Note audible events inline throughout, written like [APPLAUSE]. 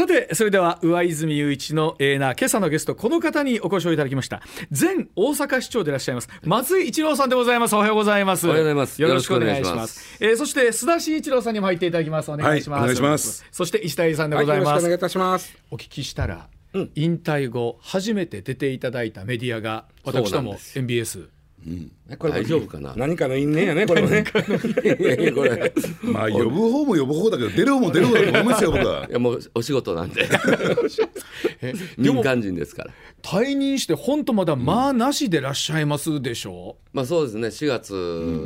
さてそれでは上泉雄一のエーナ今朝のゲストこの方にお越しをいただきました。前大阪市長でいらっしゃいます松井一郎さんでございます。おはようございます。おはようございます。よろしくお願いします。えーそして須田慎一郎さんにも入っていただきます。お願いします、はいお願いします。そして石田さんではい、ございます、よろしくお願いいたします。お聞きしたら、引退後初めて出ていただいたメディアが私ども MBS これ大丈夫かな？何かの因縁やね、これもね。これ。[LAUGHS] まあ呼ぶ方も呼ぶ方だけど出る方も出る方だと思いますよ僕は。[LAUGHS] いやもうお仕事なんで。[LAUGHS] 民も間人ですから。退任して本当まだまあなしでいらっしゃいますでしょ？まあそうですね。4月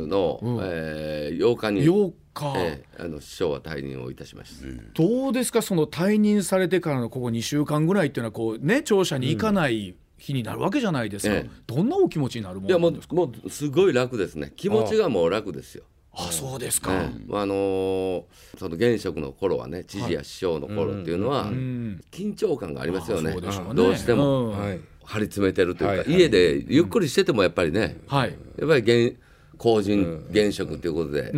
の、えー8日う、に、8日、えーあの首相は退任をいたしました、どうですか？その退任されてからのここ2週間ぐらいっていうのはこうね庁舎に行かない日になるわけじゃないですか、ええ。どんなお気持ちになるもいやものなんですか？うもうすごい楽ですね。気持ちがもう楽ですよ。あそうですか、ええ。あのーその現職の頃はね知事や首相の頃っていうのは、ん緊張感がありますよね。そうでしょうね。どうしても、うん。はい。張り詰めてるというか、はいはい。家でゆっくりしててもやっぱりね、はい。やっぱり現公人現職ということで、そうい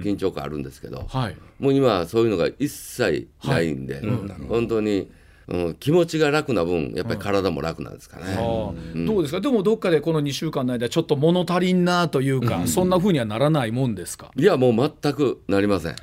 う緊張感あるんですけど、はい。もう今はそういうのが一切ないんで、本当に、うん、気持ちが楽な分やっぱり体も楽なんですかね。ああ。どうですか？でもどっかでこの2週間の間ちょっと物足りんなというか、そんなふうにはならないもんですか？いやもう全くなりません。あ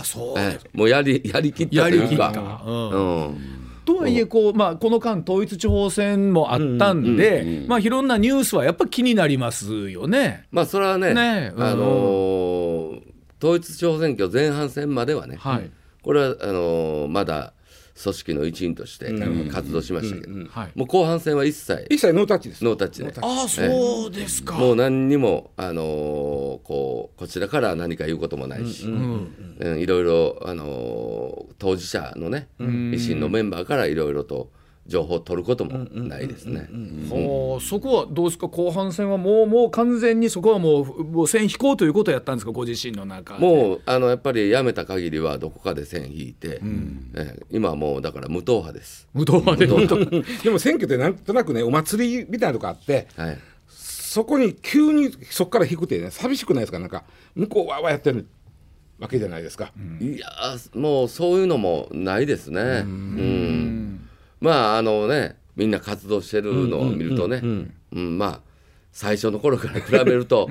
あそう。ええ。もうやり [LAUGHS] やりきったやというか。うん。うん。とはいえこう、まあ、この間統一地方選もあったんで、まあ、いろんなニュースはやっぱ気になりますよね。まあそれはねねえあのー統一地方選挙前半戦まではね、はい。これはあのーまだ組織の一員として活動しましたけど、はい、もう後半戦は一切一切ノータッチです。ノータッチで。ああそうですか。もう何にも、あのーこうこちらから何か言うこともないし、うんいろいろ、あのー当事者のね、維新のメンバーからいろいろと情報を取ることもないですね。はあそこはどうですか？後半戦はもうもう完全にそこはもうもう線引こうということをやったんですか？ご自身の中で。もうあのやっぱり辞めた限りはどこかで線引いて、ええ。今はもうだから無党派です。無党派で。でも選挙ってなんとなくね、お祭りみたいなとこあって、はい、そこに急にそこから引くってね、寂しくないですか？なんか、向こうはやってるわけじゃないですか。いやーもうそういうのもないですね。うんまああのねみんな活動してるのを見るとね、うんまあ最初の頃から比べると、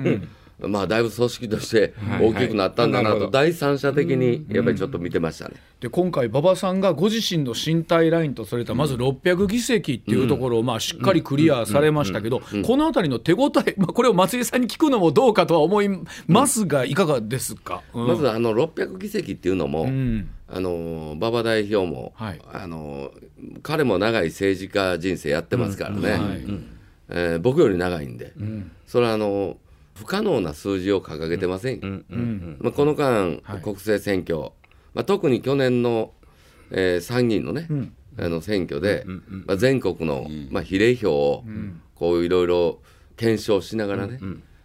まあだいぶ組織として大きくなったんだなと第三者的にやっぱりちょっと見てましたね。で今回馬場さんがご自身の身体ラインとされたまず600議席っていうところをまあしっかりクリアされましたけどこの辺りの手応え、[LAUGHS] まあ、これを松井さんに聞くのもどうかとは思いますがいかがですか、うん。まずあの600議席っていうのも、んあの馬場代表も、はい。あの彼も長い政治家人生やってますからね、はい。えー僕より長いんで、それはあの不可能な数字を掲げてません、まあ、この間、はい。国政選挙、まあ、特に去年の、えー参議院のね、あの選挙で、まあ、全国の、まあ、比例票をこういろいろ検証しながらね、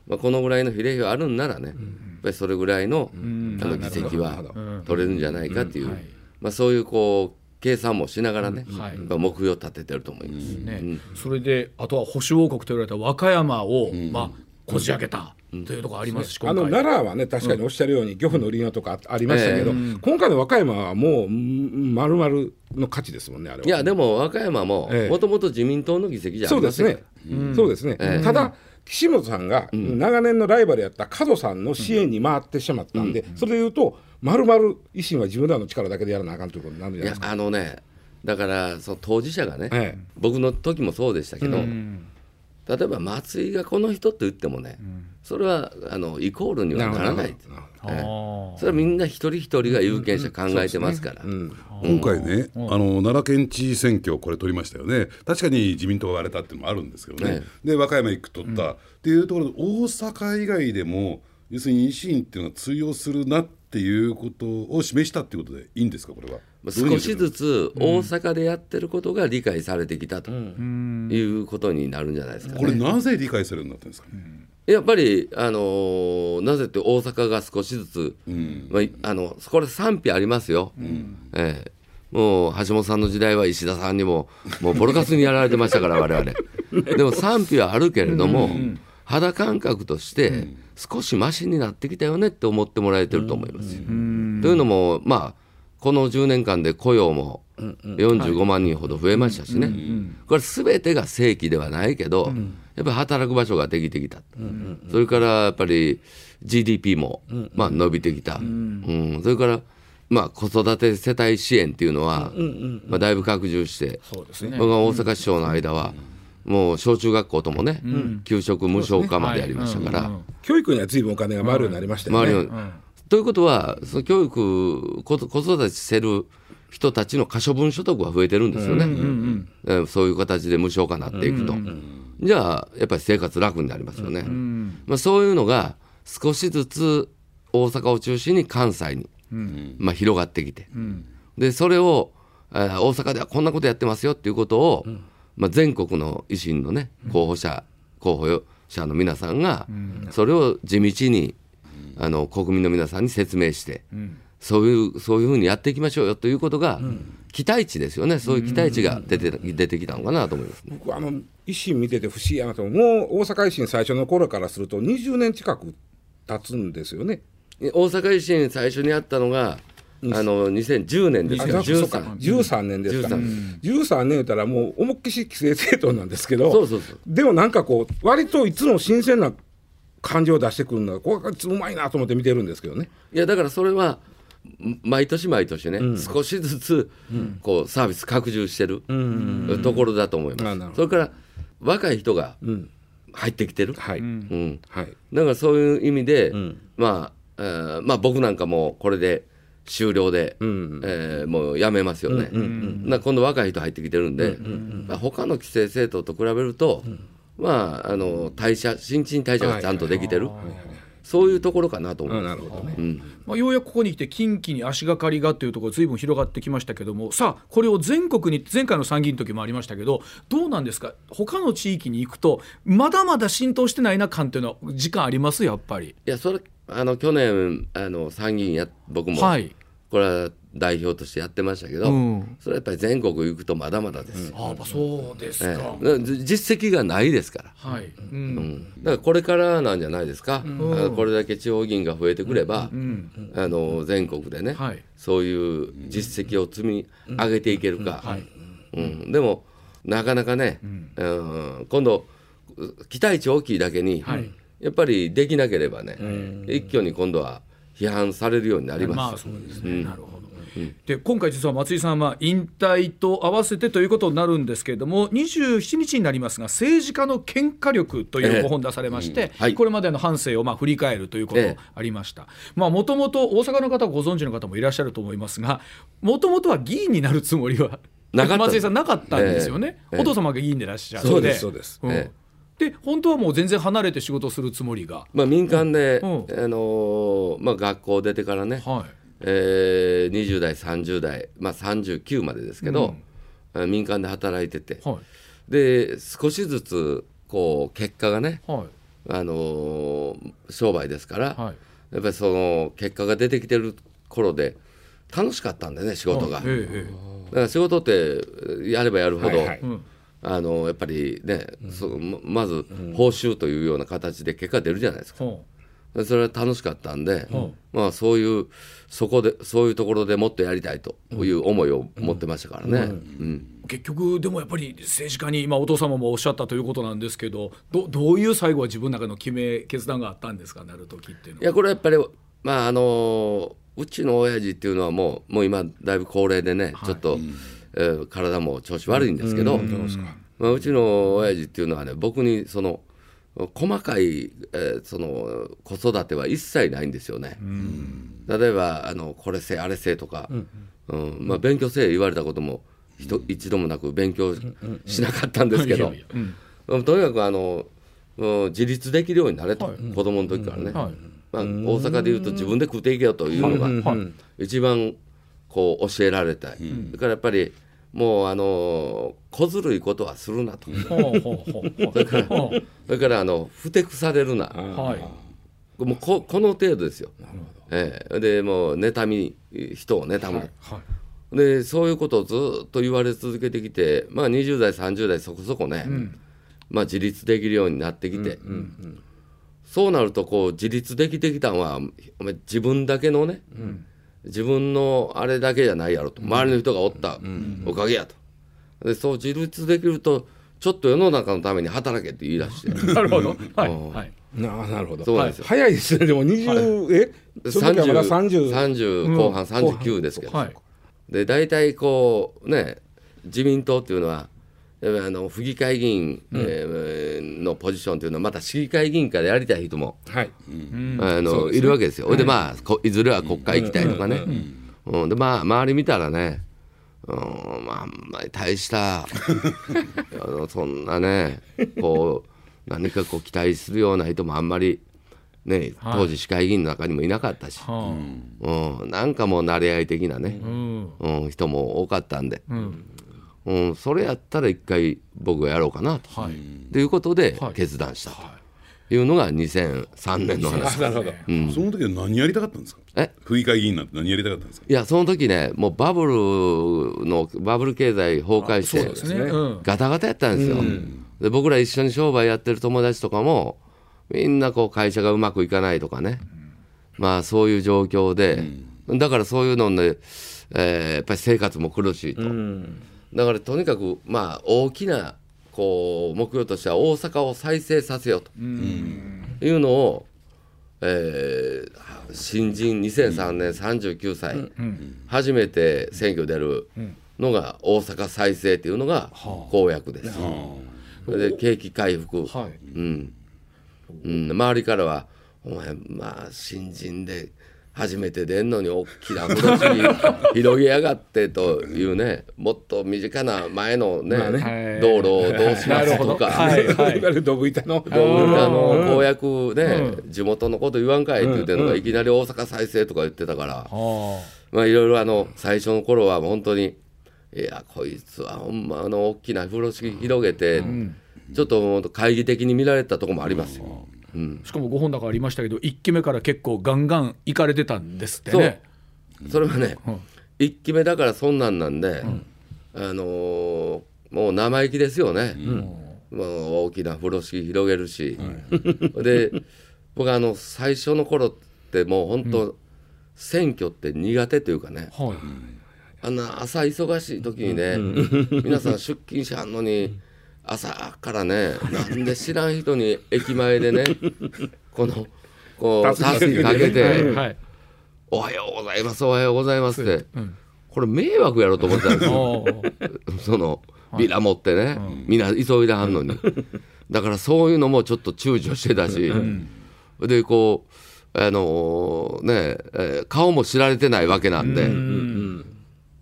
まあ、このぐらいの比例票あるんならね、やっぱりそれぐらいの,、あの議席は取れるんじゃないかっていう、まあ、そういうこう計算もしながらね、はい。目標を立ててると思います。ね。それであとは保守王国と言われた和歌山を、まあ、こじ開けたというところありますし、あの今回。奈良はね、確かにおっしゃるように、漁夫の利用とかありましたけど、今回の和歌山はもう、まるまるの価値ですもんね、あれは。いやでも和歌山もええ。もともと自民党の議席じゃあそうですりません。かね、そうですね、ただ、岸本さんが長年のライバルやった門さんの支援に回ってしまったんで、それでいうと、まるまる維新は自分らの力だけでやらなあかんということになるんじゃいやないですか。あのねだからその当事者がね、ええ。僕の時もそうでしたけど、例えば松井がこの人と言ってもね、それはあのイコールにはならない。なるほど。ええ。あそれはみんな一人一人が有権者考えてますから、今回ね、あの奈良県知事選挙、これ取りましたよね、確かに自民党が割れたっていうのもあるんですけどね、ねで和歌山1区取った、っていうところで、大阪以外でも、要するに維新っていうのが通用するなっていうことを示したっていうことでいいんですか、これは？少しずつ大阪でやってることが理解されてきたということになるんじゃないですかね。これ、なぜ理解されるようになったんですか？ね。やっぱり、あのーなぜって大阪が少しずつ、まあ、あのこれ賛否ありますよ、ええ。もう橋本さんの時代は石田さんにももうボロカスにやられてましたから [LAUGHS] 我々。でも賛否はあるけれども、肌感覚として少しマシになってきたよねって思ってもらえてると思いますよ。というのもまあこの10年間で雇用も45万人ほど増えましたしね、これ全てが正規ではないけど、やっぱり働く場所ができてきた、それからやっぱり GDP も、まあ、伸びてきた、うん。それからまあ、子育て世帯支援っていうのは、まあ、だいぶ拡充して、僕が大阪市長の間は、もう小中学校ともね、給食無償化までやりましたから。教育には随分お金が回るようになりましたよね。ということは、その教育子、子育てしてる人たちの可処分所得が増えてるんですよね、えーそういう形で無償化になっていくと、じゃあ、やっぱり生活楽になりますよね、まあ、そういうのが少しずつ大阪を中心に関西に、まあ、広がってきて、でそれを、えー大阪ではこんなことやってますよっていうことを、まあ、全国の維新のね候補者候補者の皆さんが、それを地道にあの国民の皆さんに説明して、そういうそういうふうにやっていきましょうよということが、期待値ですよね。そういう期待値が出て,、出てきたのかなと思います。ね。僕あの維新見てて不思議やなと思う。もう大阪維新最初の頃からすると20年近く経つんですよね。大阪維新最初にやったのが、あの2010年ですか13 13年ですか、13 13年言ったらもう思いっきし規制政党なんですけどでもなんかこう割といつも新鮮な感情を出してくるのがこれがうまいなと思って見てるんですけどね。いやだからそれはん毎年毎年ね、少しずつこうサービス拡充してるところだと思います。それから若い人が入ってきてる、はい、うん。はい。だからそういう意味で、まあ、えーまあ僕なんかもこれで終了で、えーもうやめますよね、な今度若い人入ってきてるんで、まあ、他の規制政党と比べると、まああの代謝新陳代謝がちゃんとできてる、そういうところかなと思いあますなるほどね。まあ、ようやくここに来て近畿に足がかりがというところずいぶん広がってきましたけども。さあこれを全国に前回の参議院の時もありましたけどどうなんですか？他の地域に行くとまだまだ浸透してないな感っていうのは時間あります？やっぱり。いやそれあの去年あの参議院や僕も、はい。これは代表としてやってましたけど、うん。それはやっぱり全国行くとまだまだです、ああそうですえか。え実績がないですから。はい、ううん。ん、だからこれからなんじゃないですか、これだけ地方議員が増えてくれば、あの全国でね、はい。そういう実績を積み上げていけるか、うん。でもなかなかね、うん。今度期待値大きいだけに、はい。やっぱりできなければね、一挙に今度は批判されるようになります。まあそうですね、なるほど。で今回実は松井さんは引退と合わせてということになるんですけれども27日になりますが政治家の喧嘩力というご本出されまして、はい。これまでの半生をまあ振り返るということええ。ありました。もともと大阪の方ご存知の方もいらっしゃると思いますがもともとは議員になるつもりは [LAUGHS] 松井さんなかったんですよね、ええ。お父様が議員でいらっしゃるそうですそうです。ん。えで本当はもう全然離れて仕事をするつもりが、まあ、民間で、うん。あのーまあ、学校出てからね、はいえー20代30代、まあ、39までですけど、あ民間で働いてて、はい。で少しずつこう結果がね、はい。あのー商売ですから、はい。やっぱりその結果が出てきてる頃で楽しかったんでね仕事が、えええだから仕事ってやればやるほど、はいはい。あのやっぱりね、そままず報酬というような形で結果出るじゃないですか。ほでそれは楽しかったんで、うん。まあそういうそこでそういうところでもっとやりたいという思いを持ってましたからね。うん。う結局でもやっぱり政治家に今お父様もおっしゃったということなんですけどどどういう最後は自分の中の決め決断があったんですかなる時っていうの。は。いやこれやっぱりまああのうちの親父っていうのはもうもう今だいぶ高齢でね、ちょっと、えー体も調子悪いんですけど、まあ、うちの親父っていうのはね僕にその細かい、えーその子育ては一切ないんですよね。例えばあのこれせえあれせえとか、うんまあ、勉強せえ言われたことも一度もなく勉強しなかったんですけど。とにかくあのうん自立できるようになれと、子供の時からね、はい。まあ、大阪でいうと自分で食っていけよというのがはい。一番こう教えられたい、それからやっぱりもうあの小ずるいことはするなと。ほうほうほうほう。ほう [LAUGHS] それからあのふてくされるな。はい。もうここの程度ですよ。ええ。でもう妬み人を妬む、はい。でそういうことをずっと言われ続けてきて、まあ、20代30代そこそこね、まあ、自立できるようになってきて、そうなるとこう自立できてきたのはお前自分だけのね、自分のあれだけじゃないやろと。周りの人がおったおかげやと。でそう自立できるとちょっと世の中のために働けって言い出して。[LAUGHS] なるほど。はい。うん。はい。ななるほど。そうなんですよ。早いですね。でも20、え？その時はまだ30 30後半39ですけど、はい。で大体こうね自民党っていうのはあの府議会議員、えーのポジションというのはまた市議会議員からやりたい人も、はい。あのいるわけですよ。ほいでまあこいずれは国会行きたいとかね、うん。でまあ周り見たらね、うんまあ、あんまり大した [LAUGHS] あのそんなねこう何かこう期待するような人もあんまり。ね、当時市会議員の中にもいなかったし、はうん、なんかもう慣れ合い的なね。あ。、うん。うん、人も多かったんで、うん。うん、それやったら一回僕がやろうかなと、はい。ということではい。決断したと。い。うのが2003年の話、なるほどその時は何やりたかったんですか？え？府議会議員なんて何やりたかったんですか？いやその時ねもうバブルのバブル経済崩壊してそうですね。うん。ガタガタやったんですよ、で僕ら一緒に商売やってる友達とかもみんなこう会社がうまくいかないとかね、まあそういう状況で、だからそういうので、えーやっぱり生活も苦しいと、だからとにかくまあ大きなこう目標としては大阪を再生させようと。いうのを、えー新人2003年39歳、初めて選挙出るのが大阪再生っていうのが公約です。それで景気回復、はい。うん。うん、周りからは「お前まあ新人で初めて出んのに大きな風呂敷広げやがって」というねもっと身近な前のね,、はい道路をどうしますとか。はい。はい。ドブ板の。あの公約で地元のこと言わんかいって言ってるのがいきなり大阪再生とか言ってたから、はまあいろいろあの最初の頃は本当にいやこいつはほんまあの大きな風呂敷広げて、ちょっともう懐疑的に見られたところもありますよ。あ。しかも5本高ありましたけど、一期目から結構ガンガン行かれてたんですってね。それはね、うん。一期目だからそんなんなんで、あのーもう生意気ですよね、もう大きな風呂敷広げるし、[LAUGHS] で僕はあの最初の頃ってもう本当、選挙って苦手というかね。はい。あんな朝忙しい時にね、皆さん出勤しはんのに朝からねなんで知らん人に駅前でね [LAUGHS] このこうタスキかけて。はい。おはようございますおはようございますって、これ迷惑やろと思ってたんですよ。[LAUGHS] [LAUGHS] そのビラ持ってね、みんな急いではんのに、だからそういうのもちょっと躊躇してたし、でこうあのーねえー顔も知られてないわけなんで、い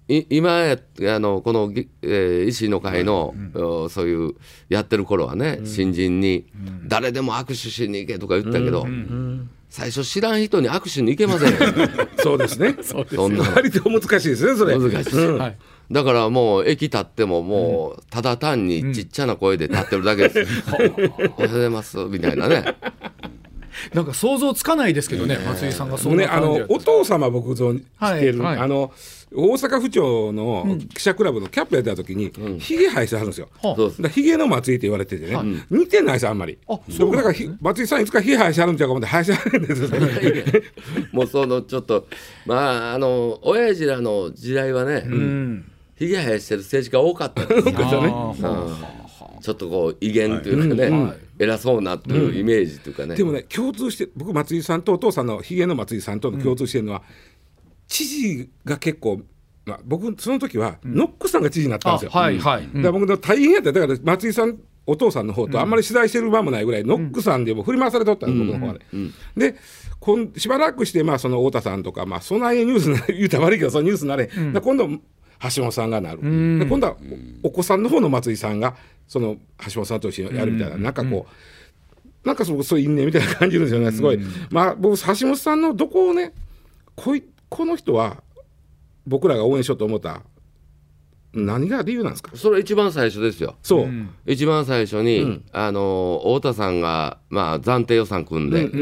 今やあのこの、ぎえー維新の会の、おそういうやってる頃はね、新人に誰でも握手しに行けとか言ったけど、最初知らん人に握手に行けませんよ [LAUGHS] そうですね。[LAUGHS] そんな。割と難しいですねそれ。難しい。です、はい。だからもう駅立ってももうただ単にちっちゃな声で立ってるだけです、[LAUGHS] おはようございますみたいなね。なんか想像つかないですけどね、松井さんがそんねあな感じやったのお父様僕存じてる、はいはい。あの大阪府庁の記者クラブのキャップやってた時に、ひげ生やしてはるんですよ。だひげの松井って言われててね、似てないですあんまり。あ僕だからひ松井さんいつかひげ生やしてはるんちゃうか思って生やしてはるんですよね。[LAUGHS] もうそのちょっとまああの親父らの時代はね、うん。ひげ生やしてる政治家多かったんですよ [LAUGHS] ちょっとこう威厳というかね、偉そうなというイメージというかね、でもね共通して僕松井さんとお父さんのひげの松井さんとの共通してるのは、知事が結構、まあ、僕その時は、ノックさんが知事になったんあですよ。はいはい。だから僕の大変やった。だから松井さんお父さんの方とあんまり取材してる場もないぐらい、ノックさんでも振り回されとったんです、僕の方はね。でこんしばらくして、まあ、その太田さんとか、まあ、そんなにニュースな [LAUGHS] 言うたら悪いけどそのニュースになれ、で今度橋本さんがなる、で今度はおお子さんの方の松井さんがその橋本さんと一緒にやるみたいな、なんかこう、なんかそうそういう因縁みたいな感じるんですよねすごい、まあ僕橋本さんのどこをねこいこの人は僕らが応援しようと思った何が理由なんですか？それ一番最初ですよ。そう、一番最初に、あの太田さんが、まあ、暫定予算組んで、うん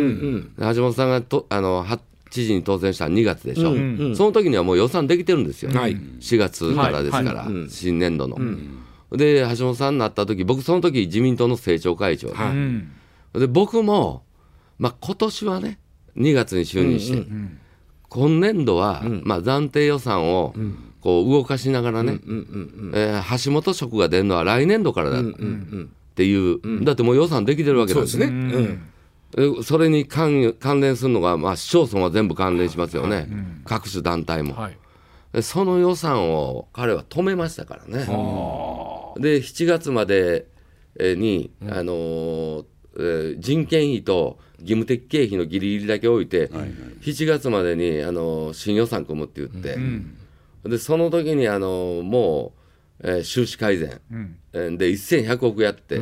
うん橋本さんがとあのは知事に当選した2月でしょ、うんうん。その時にはもう予算できてるんですよ、はい。4月からですから、はい。うん。新年度の。で橋本さんになった時僕その時自民党の政調会長で,、はい。うん。で僕も、まあ、今年はね2月に就任して、今年度は、まあ、暫定予算をこう動かしながらね、えー橋本職が出るのは来年度からだっていう、だってもう予算できてるわけなんですね。うん。えそれに関連するのが、まあ、市町村は全部関連しますよね、各種団体も、はい。でその予算を彼は止めましたからね。で7月までえーに、あのー人件費と義務的経費のギリギリだけ置いて、7月までに、あのー新予算組むって言って、でその時に、あのーもう、えー収支改善、えーで1100億やって、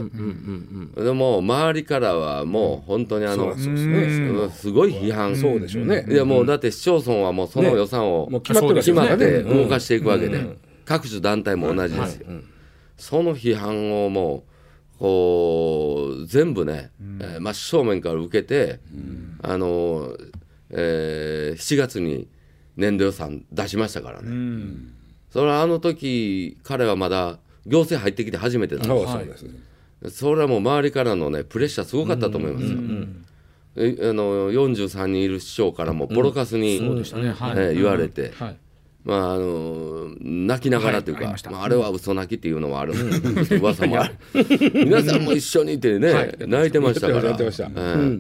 でもう周りからはもう本当にあの、そうですね。すごい批判、そうでしょうね。いやもうだって市町村はもうその予算を、もう決まって動かしていくわけで、各種団体も同じですよ、その批判をもうこう全部ね、えー真正面から受けて、あのえー7月に年度予算出しましたからね、それはあの時彼はまだ行政入ってきて初めてなんですそれはもう周りからのねプレッシャーすごかったと思いますよ。えあの43人いる市長からもボロカスに、そうえー言われて、はいまああの泣きながらというか、はいありまあ、あれは嘘泣きっていうのもある、噂もある。皆さんも一緒にいてね、泣いてましたから。ええ。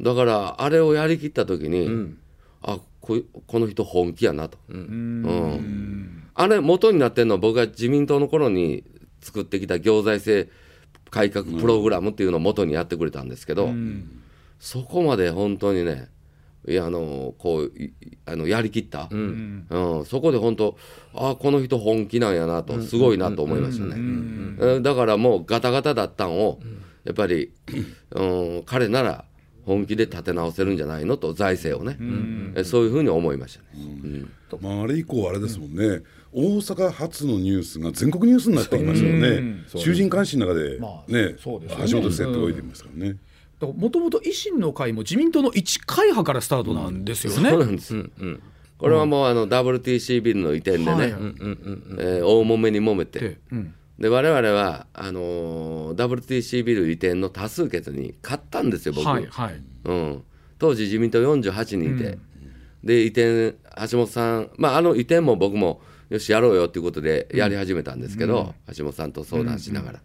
だからあれをやりきった時に、あここの人本気やなと、うん。あれ元になってるのは僕が自民党の頃に作ってきた行財政改革プログラムっていうのを元にやってくれたんですけど、そこまで本当にねいやあのこういあのやりきった、うん。そこで本当あこの人本気なんやなとすごいなと思いましたね、うん。だからもうガタガタだったんをやっぱり、うん、彼なら本気で立て直せるんじゃないのと財政をね、えそういうふうに思いましたね。まあ、あれ以降あれですもんね、大阪発のニュースが全国ニュースになってきましたよね、囚人監視の中で、まあねそうですよね。橋本セットが置いてますからね。もともと維新の会も自民党の一会派からスタートなんですよね。そうなんです、これはもうあの WTC ビルの移転でね、はい。えー大揉めに揉めて。で、うん。で我々はあのー WTC ビル移転の多数決に勝ったんですよ、僕、はいはい。うん、当時、自民党48人いて、で移転、橋本さん、まあ、あの移転も僕もよし、やろうよということでやり始めたんですけど、橋本さんと相談しながら、で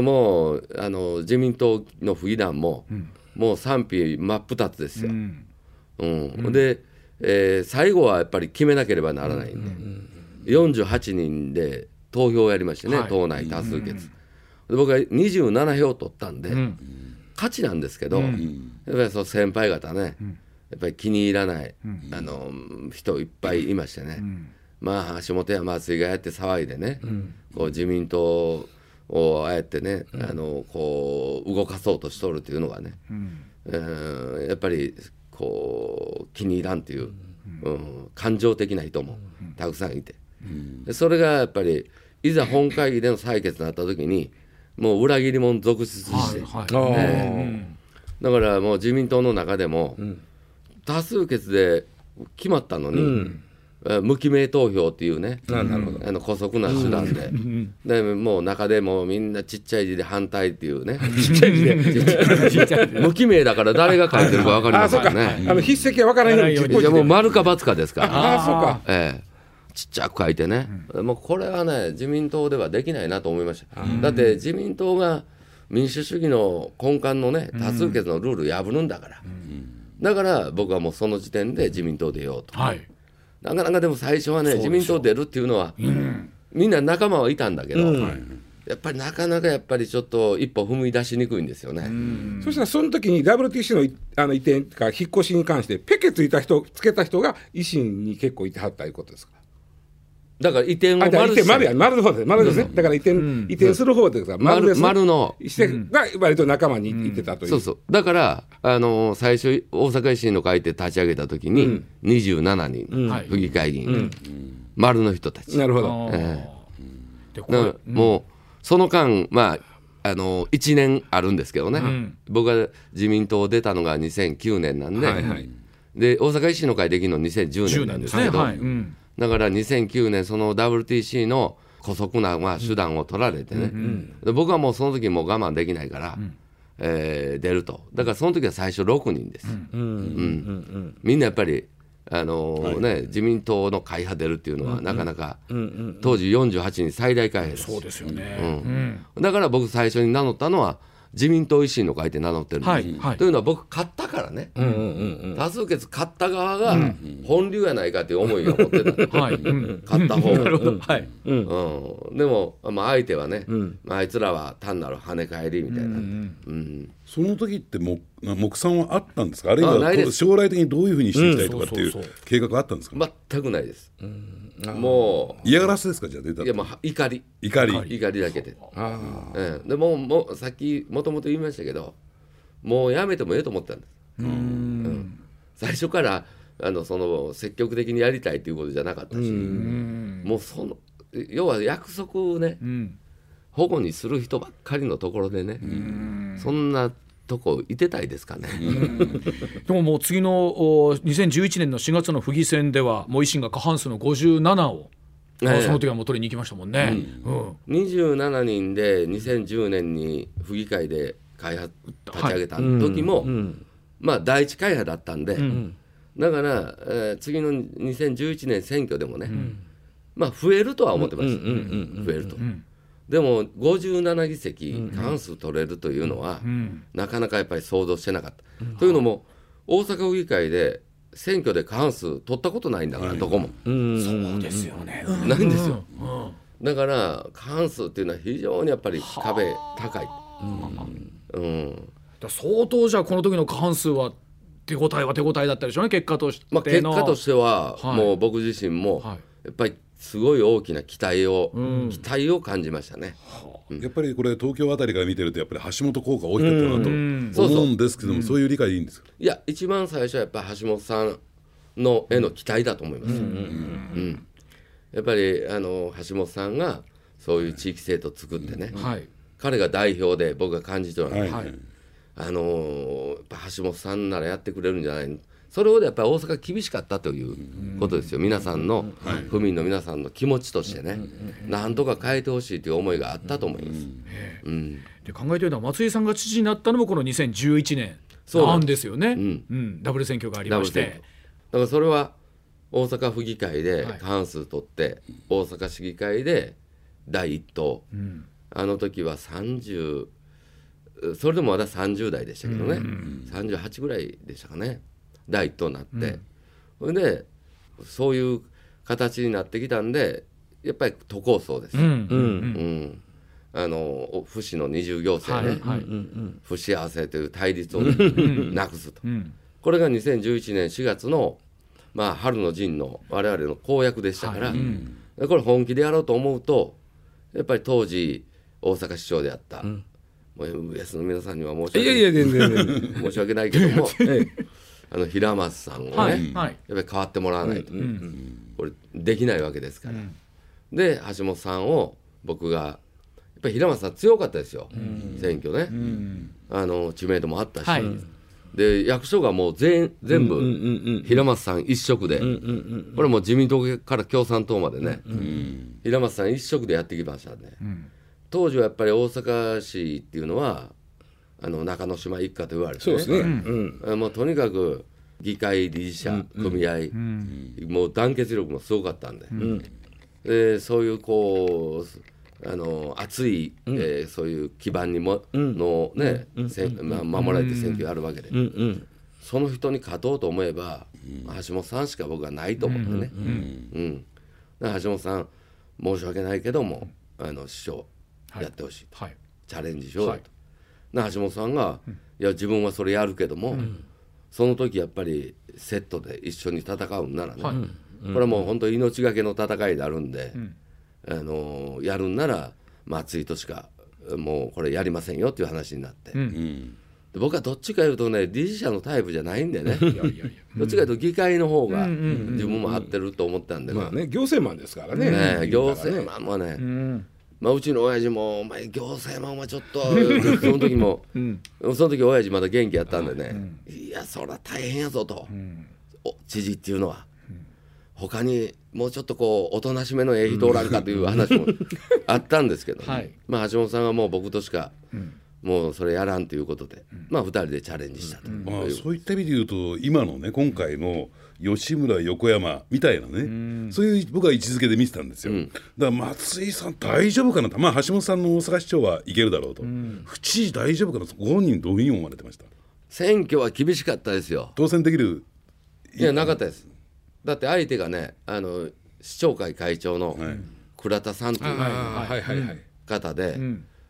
もうあの自民党の不義団も、もう賛否真っ二つですよ。うん。うん。で、えー最後はやっぱり決めなければならないんで、48人で投票をやりましてね、はい。党内多数決。で僕は27票取ったんで、勝ちなんですけど、やっぱりその先輩方ね、やっぱり気に入らない、あの人いっぱいいましてね、まあ橋本や松井がやって騒いでね、こう自民党をああやってね、あのこう動かそうとしとるというのがね、うん。やっぱりこう気に入らんっていう、うん。感情的な人もたくさんいて、でそれがやっぱりいざ本会議での採決になった時にもう裏切り者続出して、はいあはい。ー。だからもう自民党の中でも、多数決で決まったのに、え無記名投票っていうね、あの姑息な手段で、でもう中でもうみんなちっちゃい字で反対っていうね、[LAUGHS] ちっちゃい字で、無記名だから誰が書いてるか。分かりま。せんね。あの筆跡がわからないように。いやもう丸か×かですから。ああ、そうか。ええ、ちっちゃく書いてね、もうこれはね、自民党ではできないなと思いました。だって自民党が民主主義の根幹のね、多数決のルール破るんだから、だから僕はもうその時点で自民党出ようと。はい。なかなかでも最初はね、自民党出るっていうのは、みんな仲間はいたんだけど、やっぱりなかなかやっぱりちょっと一歩踏み出しにくいんですよね。そしたらその時に WTC のいあの移転か引っ越しに関してペケついた人つけた人が維新に結構いてはったいうことですか？だから移転を丸転丸や丸の方です丸ですね。だから移転、移転する方ですから丸です、ね。丸の。してが割と仲間にいてたという。そうそう。だから、あのー最初大阪維新の会って立ち上げた時に、27人、はい。府議会議員、丸の人たち、なるほあど。もうその間まああのー、1年あるんですけどね、僕が自民党を出たのが2009年なんで,、で大阪維新の会できるの2010 10年なん年ですね。ですけど、だから2009年その WTC の姑息な、まあ、手段を取られてね、で僕はもうその時もう我慢できないから、えー出ると。だからその時は最初6人です、うん。みんなやっぱりあのーね、自民党の会派出るっていうのはなかなか、当時48人最大会派です。そうですよね。だから僕最初に名乗ったのは自民党維新の会って名乗ってるんです、はいはい。というのは僕勝ったからね、多数決勝った側が本流やないかっていう思いを持ってた、はい。うん勝った方なるほど。はい。うん、でも、まあ、相手はね、まあ、あいつらは単なる跳ね返りみたいな、うんその時っても目算はあったんですか？あるいは将来的にどういうふうにしていきたいとかっていう計画はあったんですか、全くないです、も嫌がらせですかじゃあ出たういやもう怒り。怒り。怒り。だけで、あうん、でももうさっきもともと言いましたけどもうやめてもええと思ったんです、うん。最初からあのその積極的にやりたいということじゃなかったし、もうその要は約束をね、うん。保護にする人ばっかりのところでね、そんなとこいてたいですかね。でももう次のお2011年の4月の府議選ではもう維新が過半数の57を、ええ。その時はもう取りに行きましたもんね。うん。27人で2010年に府議会で開発立ち上げた時も、まあ第一会派だったんで、だから、えー次の2011年選挙でもね、まあ増えるとは思ってます、増えると。でも57議席過半数取れるというのは、なかなかやっぱり想像してなかった。というのも大阪府議会で選挙で過半数取ったことないんだから、どこも。そうですよね。うんないんですよ。だから過半数っていうのは非常にやっぱり壁高い。うん。だから相当じゃあこの時の過半数は手応えは手応えだったでしょうね結果としての。まあ結果としてははいもう僕自身もはいやっぱりすごい大きな期待を期待を感じましたね。やっぱりこれ東京あたりから見てるとやっぱり橋本効果大きかったなとそうそう思うんですけどもそういう理解でいいんですか？いや一番最初はやっぱり橋本さんのへの期待だと思います。うんやっぱりあの橋本さんがそういう地域制度作ってね、はい。彼が代表で僕が感じてるのは、はい、はい。あのーやっぱ橋本さんならやってくれるんじゃないそれほどやっぱり大阪厳しかったということですよ、皆さんの、府民の皆さんの気持ちとしてね、なんとか変えてほしいという思いがあったと思います。うんで考えてるのは松井さんが知事になったのもこの2011年そうななんんですよね。ん。うん。ダブル選挙がありまして。だからそれは大阪府議会ではい。過半数取って、大阪市議会で第一党、あの時は30それでもまだ30代でしたけどね、38ぐらいでしたかね第一党になって、それでそういう形になってきたんでやっぱり都構想です、うん。うん。あのお府市の二重行政ね、はいはい。不幸せという対立をね、なくすと、ん。これが2011年4月の、まあ、春の陣の我々の公約でしたから、でこれ本気でやろうと思うとやっぱり当時大阪市長であった、もう MBS の皆さんには申し訳い。やいや全然全然申し訳ないけどもえあの平松さんをね、はいはい。やっぱり変わってもらわないと、これできないわけですから、で橋本さんを僕がやっぱり平松さん強かったですよ、選挙ね、あの知名度もあったし、はい。で役所がもう全全部平松さん一色で、これもう自民党から共産党までね、平松さん一色でやってきましたね、当時はやっぱり大阪市っていうのはあの中之島一家と言われて、そうですね、うん。あもうとにかく議会理事者、組合、もう団結力もすごかったんで,、でそういうこうあの熱い、えーそういう基盤にも、のね、まあ、守られて選挙やるわけで、その人に勝とうと思えば、橋本さんしか僕はないと思ってね、うん。だから橋本さん申し訳ないけどもあの師匠やってほしいと。はい。チャレンジしようよと。な橋本さんが、いや自分はそれやるけども、その時やっぱりセットで一緒に戦うんならね、これはもう本当命がけの戦いになるんで、あのやるんなら松井としかもうこれやりませんよっていう話になって、で僕はどっちかいうとね理事者のタイプじゃないんでね。どっちかいうと議会の方が自分も合ってると思ったんでね。まあね行政マンですからね。ね行政マンもね、まあ、うちの親父も「お前行政マンはちょっと」[LAUGHS] その時も、その時親父まだ元気やったんでね「いやそりゃ大変やぞ」と、お知事っていうのは。他にもうちょっとこうおとなしめのええ人おらんかという話も [LAUGHS] あったんですけど、はい。まあ橋本さんはもう僕としか、もうそれやらんということで、まあ2人でチャレンジしたという、まあ、そういった意味で言うと今のね今回の吉村横山みたいなね。そういう僕は位置づけで見てたんですよ、だから松井さん大丈夫かな？とまあ橋本さんの大阪市長はいけるだろうと、府知事大丈夫かな？とご本人どういうふうに思われてました。選挙は厳しかったですよ。当選できる？いやなかったです。だって相手がねあの市長会会長の倉田さんという。方で、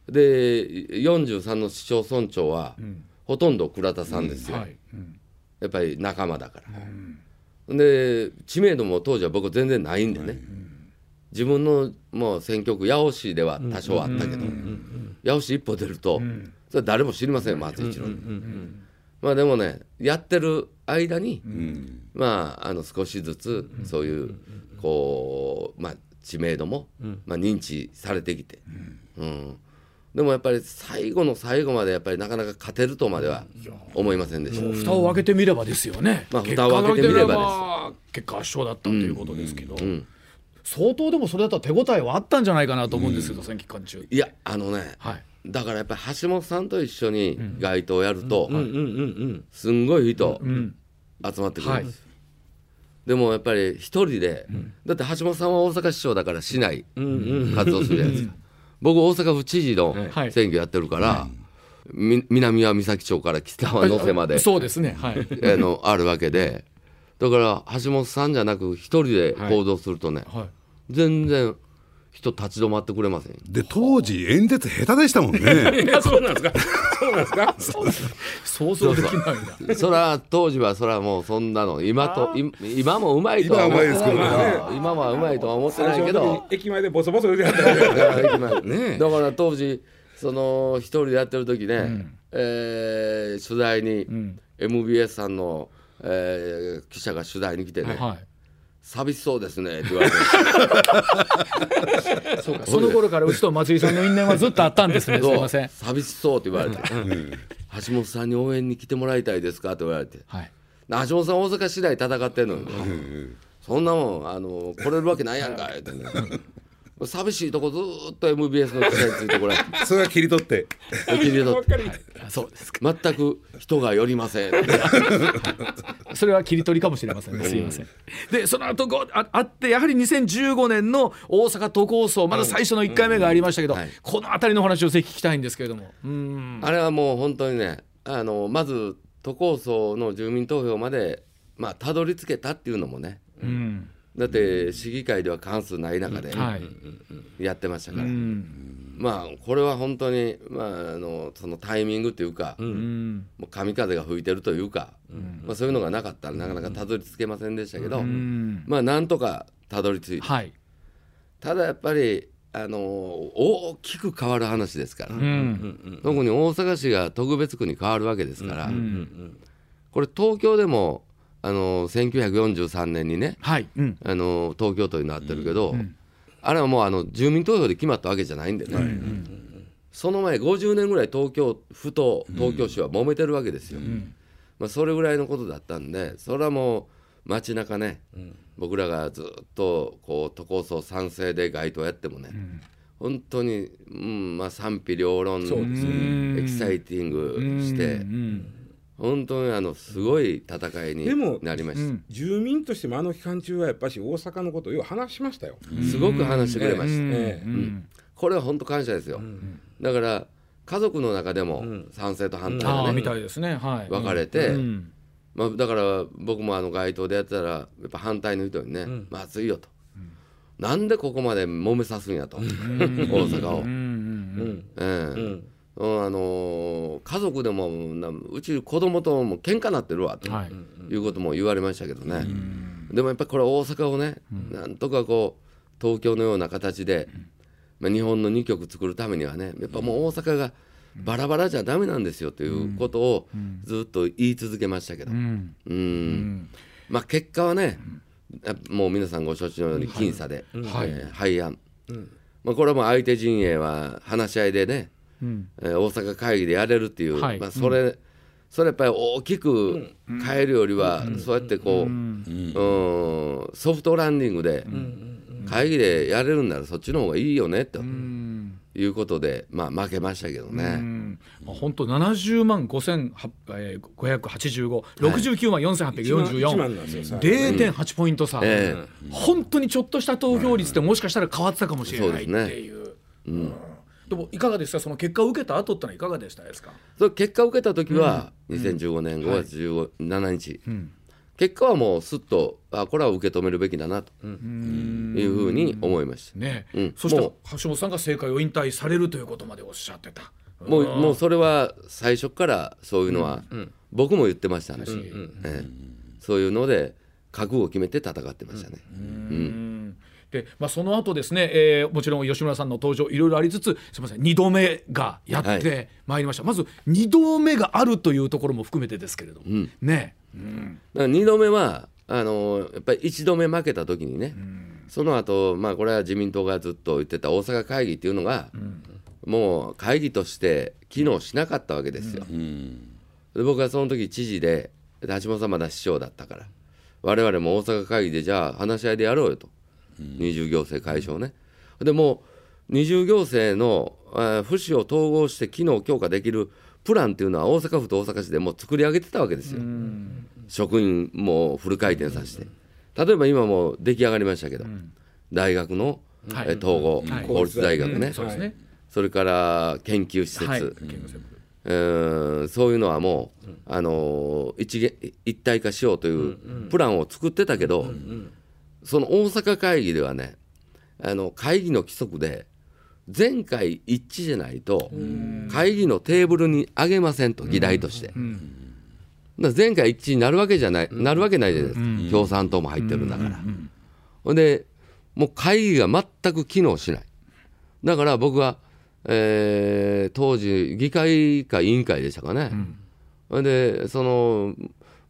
で43の市町村長は、ほとんど倉田さんですよ、はい。うん。やっぱり仲間だから、で知名度も当時は僕全然ないんでね、自分のもう選挙区八尾市では多少あったけど、八尾市一歩出ると、それは誰も知りません松井一郎、まあでもねやってる間に、まああの少しずつそういうこうまあ知名度も、まあ、認知されてきて、うんでもやっぱり最後の最後までやっぱりなかなか勝てるとまでは思いませんでした。蓋を開けてみればですよね、まあ蓋を開けてみればです。結果圧勝だったということですけど、相当でもそれだったら手応えはあったんじゃないかなと思うんですけど、選挙期間中。いやあのね、はい。だからやっぱり橋本さんと一緒に街頭やると、すんごい人集まってくるんです。よ、でもやっぱり一人で、だって橋本さんは大阪市長だから市内活動するじゃないですか、僕大阪府知事のはい。選挙やってるから、み南は三崎町から北は能勢までそうですね、はい、あのあるわけでだから橋本さんじゃなく一人で行動するとね、はい。全然人立ち止まってくれませんよ。で当時演説下手でしたもんね。[LAUGHS] いやそうなんですか。そうなんですか。想像できないな。そら当時はそらもうそんなの今とい今もうまいとは思って今はうまいですけど。ね。今はうまいとは思ってないけど。駅前でボソボソ言うてはった。から今だから当時その一人でやってる時ね、えー取材に、MBS さんの、えー記者が取材に来てね、はい寂しそうですねって言われて。そうかその頃からうちと松井さんの因縁はずっとあったんですね。すみません。寂しそうって言われて、橋本さんに応援に来てもらいたいですか？って言われて。はい。橋本さん大阪市内戦ってんのよ、そんなもんあの来れるわけないやんかって。ね寂しいとこずーっと MBS の記者についてこられてそれは切り取って切り取ってあそうですか。全く人が寄りません [LAUGHS] それは切り取りかもしれませんね。すいません。で、その後ごああって、やはり2015年の大阪都構想、まだ最初の1回目がありましたけど、はいこの辺りの話をぜひ聞きたいんですけれども。うん。あれはもう本当にねあのまず都構想の住民投票までまあたどり着けたっていうのもねうん。だって市議会では過半数ない中ではい。やってましたから、うん。まあこれは本当に、まあ、あのそのタイミングというか、うん。もう神風が吹いてるというか、まあ、そういうのがなかったらなかなかたどり着けませんでしたけど、うん。まあなんとかたどり着いて、はい。ただやっぱりあの大きく変わる話ですから、うん。特に大阪市が特別区に変わるわけですから、これ東京でもあの1943年にねはい。うん。あの東京都になってるけど、あれはもうあの住民投票で決まったわけじゃないんでね、その前50年ぐらい東京府と東京市は揉めてるわけですよ、まあ、それぐらいのことだったんでそれはもう街中ね、僕らがずっとこう都構想賛成で街頭やってもね、本当に、うんまあ、賛否両論そうですエキサイティングして、うん。本当にあのすごい戦いにでもなりました。住民としてもあの期間中はやっぱし大阪のことをよう話しましたよ。すごく話してくれました。ええうん。これは本当感謝ですよ。だから家族の中でも賛成と反対がね、みたいですね。はい。分かれて、うん。まあ、だから僕もあの街頭でやってたらやっぱ反対の人にね「まずいよ」と。なんでここまで揉めさすんやと大阪を。うん。うん。あのー家族でもなうち子供とも喧嘩なってるわと。はい。いうことも言われましたけどね、でもやっぱりこれ大阪をね、なんとかこう東京のような形で、まあ、日本の2局作るためにはねやっぱもう大阪がバラバラじゃダメなんですよということをずっと言い続けましたけど、うん。うん。まあ結果はね、もう皆さんご承知のように僅差で、はい。えー廃案、まあ、これはもう相手陣営は話し合いでね、うん。えー大阪会議でやれるっていう、はい。まあ、それ、それやっぱり大きく変えるよりは、そうやってこう、うん。ソフトランディングで、会議でやれるんならそっちの方がいいよねと、いうことで、まあ、負けましたけどね。うん。まあ本当70万5585、69万4844、1万なんですよ0.8ポイント差、え本当にちょっとした投票率ってもしかしたら変わってたかもしれないっていう。うんでもいかがですか？その結果を受けた後ってのはいかがでしたですか？それ結果を受けた時は、2015年5月17日、結果はもうすっとあこれは受け止めるべきだなと。いうふうに思いました。ね、うん。そしても橋本さんが政界を引退されるということまでおっしゃってた。もうもうそれは最初からそういうのは、僕も言ってましたね、ええ。そういうので覚悟を決めて戦ってましたね。うんでまあ、その後ですね、えーもちろん吉村さんの登場いろいろありつつすみません2度目がやっはてまいりました、まず2度目があるというところも含めてですけれども、ね、うん。だから2度目はあのやっぱり1度目負けた時にね、その後、まあこれは自民党がずっと言ってた大阪会議っていうのが、もう会議として機能しなかったわけですよ。で僕はその時知事でで橋本さんまだ市長だったから我々も大阪会議でじゃあ話し合いでやろうよと、二重行政解消ね。でもう二重行政のあー府市を統合して機能強化できるプランっていうのは大阪府と大阪市でもう作り上げてたわけですよ。職員もフル回転させて。例えば今もう出来上がりましたけど、大学の、はい。え統合、はい。公立大学ね、そうですね、それから研究施設、はい、うーんそういうのはもう、あのー一元一体化しようというプランを作ってたけど、その大阪会議ではねあの会議の規則で全会一致じゃないと会議のテーブルに上げませんと議題として。だから全会一致になるわけじゃない、なるわけないじゃないですか、共産党も入ってるんだから。ほん。で、もう会議が全く機能しない。だから僕は、えー当時、議会か委員会でしたかね、ほん。でその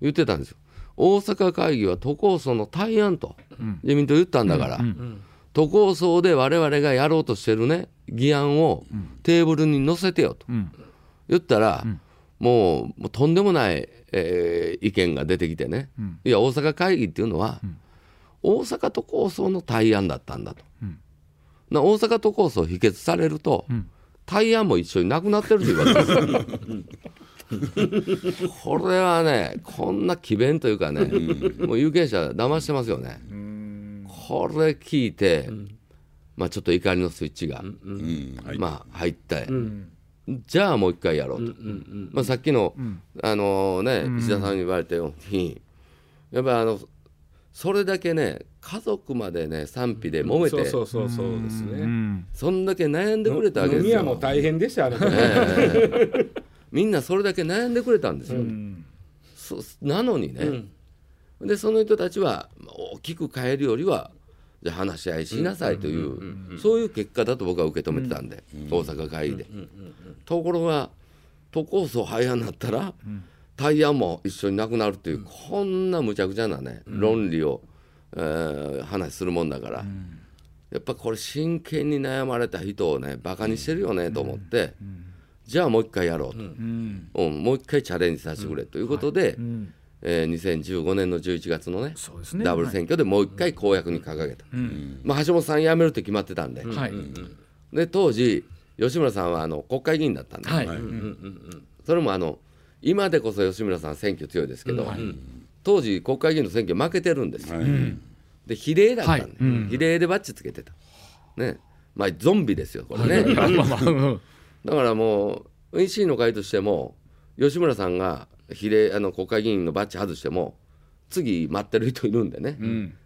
言ってたんですよ、大阪会議は都構想の対案と、自民党言ったんだから、都構想で我々がやろうとしてるね、議案をテーブルに載せてよと。言ったら、もうとんでもない、えー意見が出てきてね、いや大阪会議っていうのは、大阪都構想の対案だったんだと、な大阪都構想否決されると、対案も一緒になくなってるということですよ [LAUGHS] [LAUGHS] これはねこんな詭弁というかね、もう有権者騙してますよね、これ聞いて、まあ、ちょっと怒りのスイッチが、まあ、入って、じゃあもう一回やろうと、まあ、さっきの、あのね石田さんに言われたように、やっぱりあのそれだけね家族までね賛否で揉めて、そうそうそうそうですね。そんだけ悩んでくれたわけですよ。飲み屋も。大変でしたみんなそれだけ悩んでくれたんですよ。そなのにね、でその人たちはまあ大きく変えるよりはじゃあ話し合いしなさいという、そういう結果だと僕は受け止めてたんで、大阪会議で。ところが都構想廃案になったら、対案も一緒になくなるという、こんなむちゃくちゃなね、論理を、えー話するもんだから、やっぱこれ真剣に悩まれた人をねバカにしてるよねと思って、じゃあもう一回やろうと、うん。もう一回チャレンジさせてくれということで、えー2015年の11月のねそうですね。ダブル選挙でもう一回公約に掲げた、まあ、橋本さん辞めるって決まってたんで,、はい、で当時吉村さんはあの国会議員だったんで、はい、それもあの今でこそ吉村さん選挙強いですけど、当時国会議員の選挙負けてるんですよ、で比例だったんで、はい。うん。比例でバッジつけてた。ね。まあゾンビですよこれね、[LAUGHS] だからもう維新の会としても吉村さんが比例あの国会議員のバッジ外しても次待ってる人いるんでね、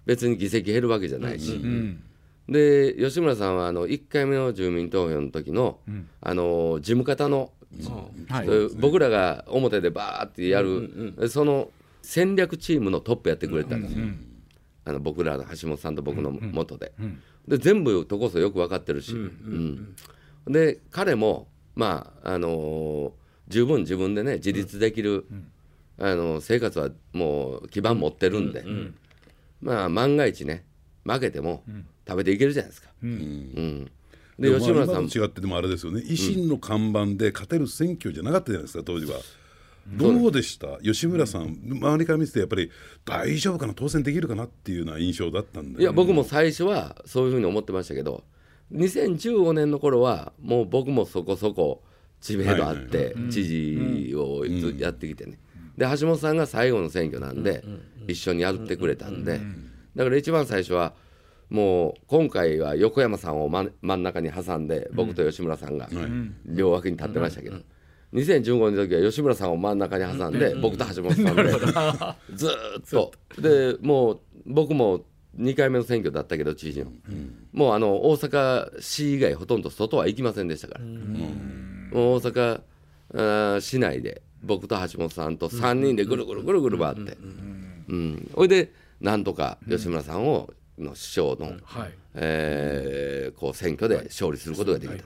別に議席減るわけじゃないし、で吉村さんはあの1回目の住民投票の時の、あの事務方の、はい。えー僕らが表でバーってやる、その戦略チームのトップやってくれたんですよ、あの僕らの橋本さんと僕の元で。で全部とこそよく分かってるし、うん。で彼もまああのー十分自分でね自立できる、あの生活はもう基盤持ってるんで、まあ万が一ね負けても食べていけるじゃないですか。うん。でも吉村さん違ってでもあれですよね。維新の看板で勝てる選挙じゃなかったじゃないですか当時は。どうでした？吉村さん、周りから見ててやっぱり大丈夫かな？当選できるかな？っていうような印象だったんで、いや僕も最初はそういうふうに思ってましたけど2015年の頃はもう僕もそこそこ知名度あって知事をずやってきてね、で橋本さんが最後の選挙なんで一緒にやってくれたんで。だから一番最初はもう今回は横山さんを真真ん中に挟んで僕と吉村さんが両脇に立ってましたけど。2015年の時は吉村さんを真ん中に挟んで、僕と橋本さんでずーっと。でもう僕も2回目の選挙だったけど知事の、もうあの大阪市以外ほとんど外は行きませんでしたから、もう大阪あー市内で僕と橋本さんと3人でぐるぐるぐるぐる回って、うん、ほいでなんとか吉村さんをの首相の、はい。えーこう選挙で勝利することができた。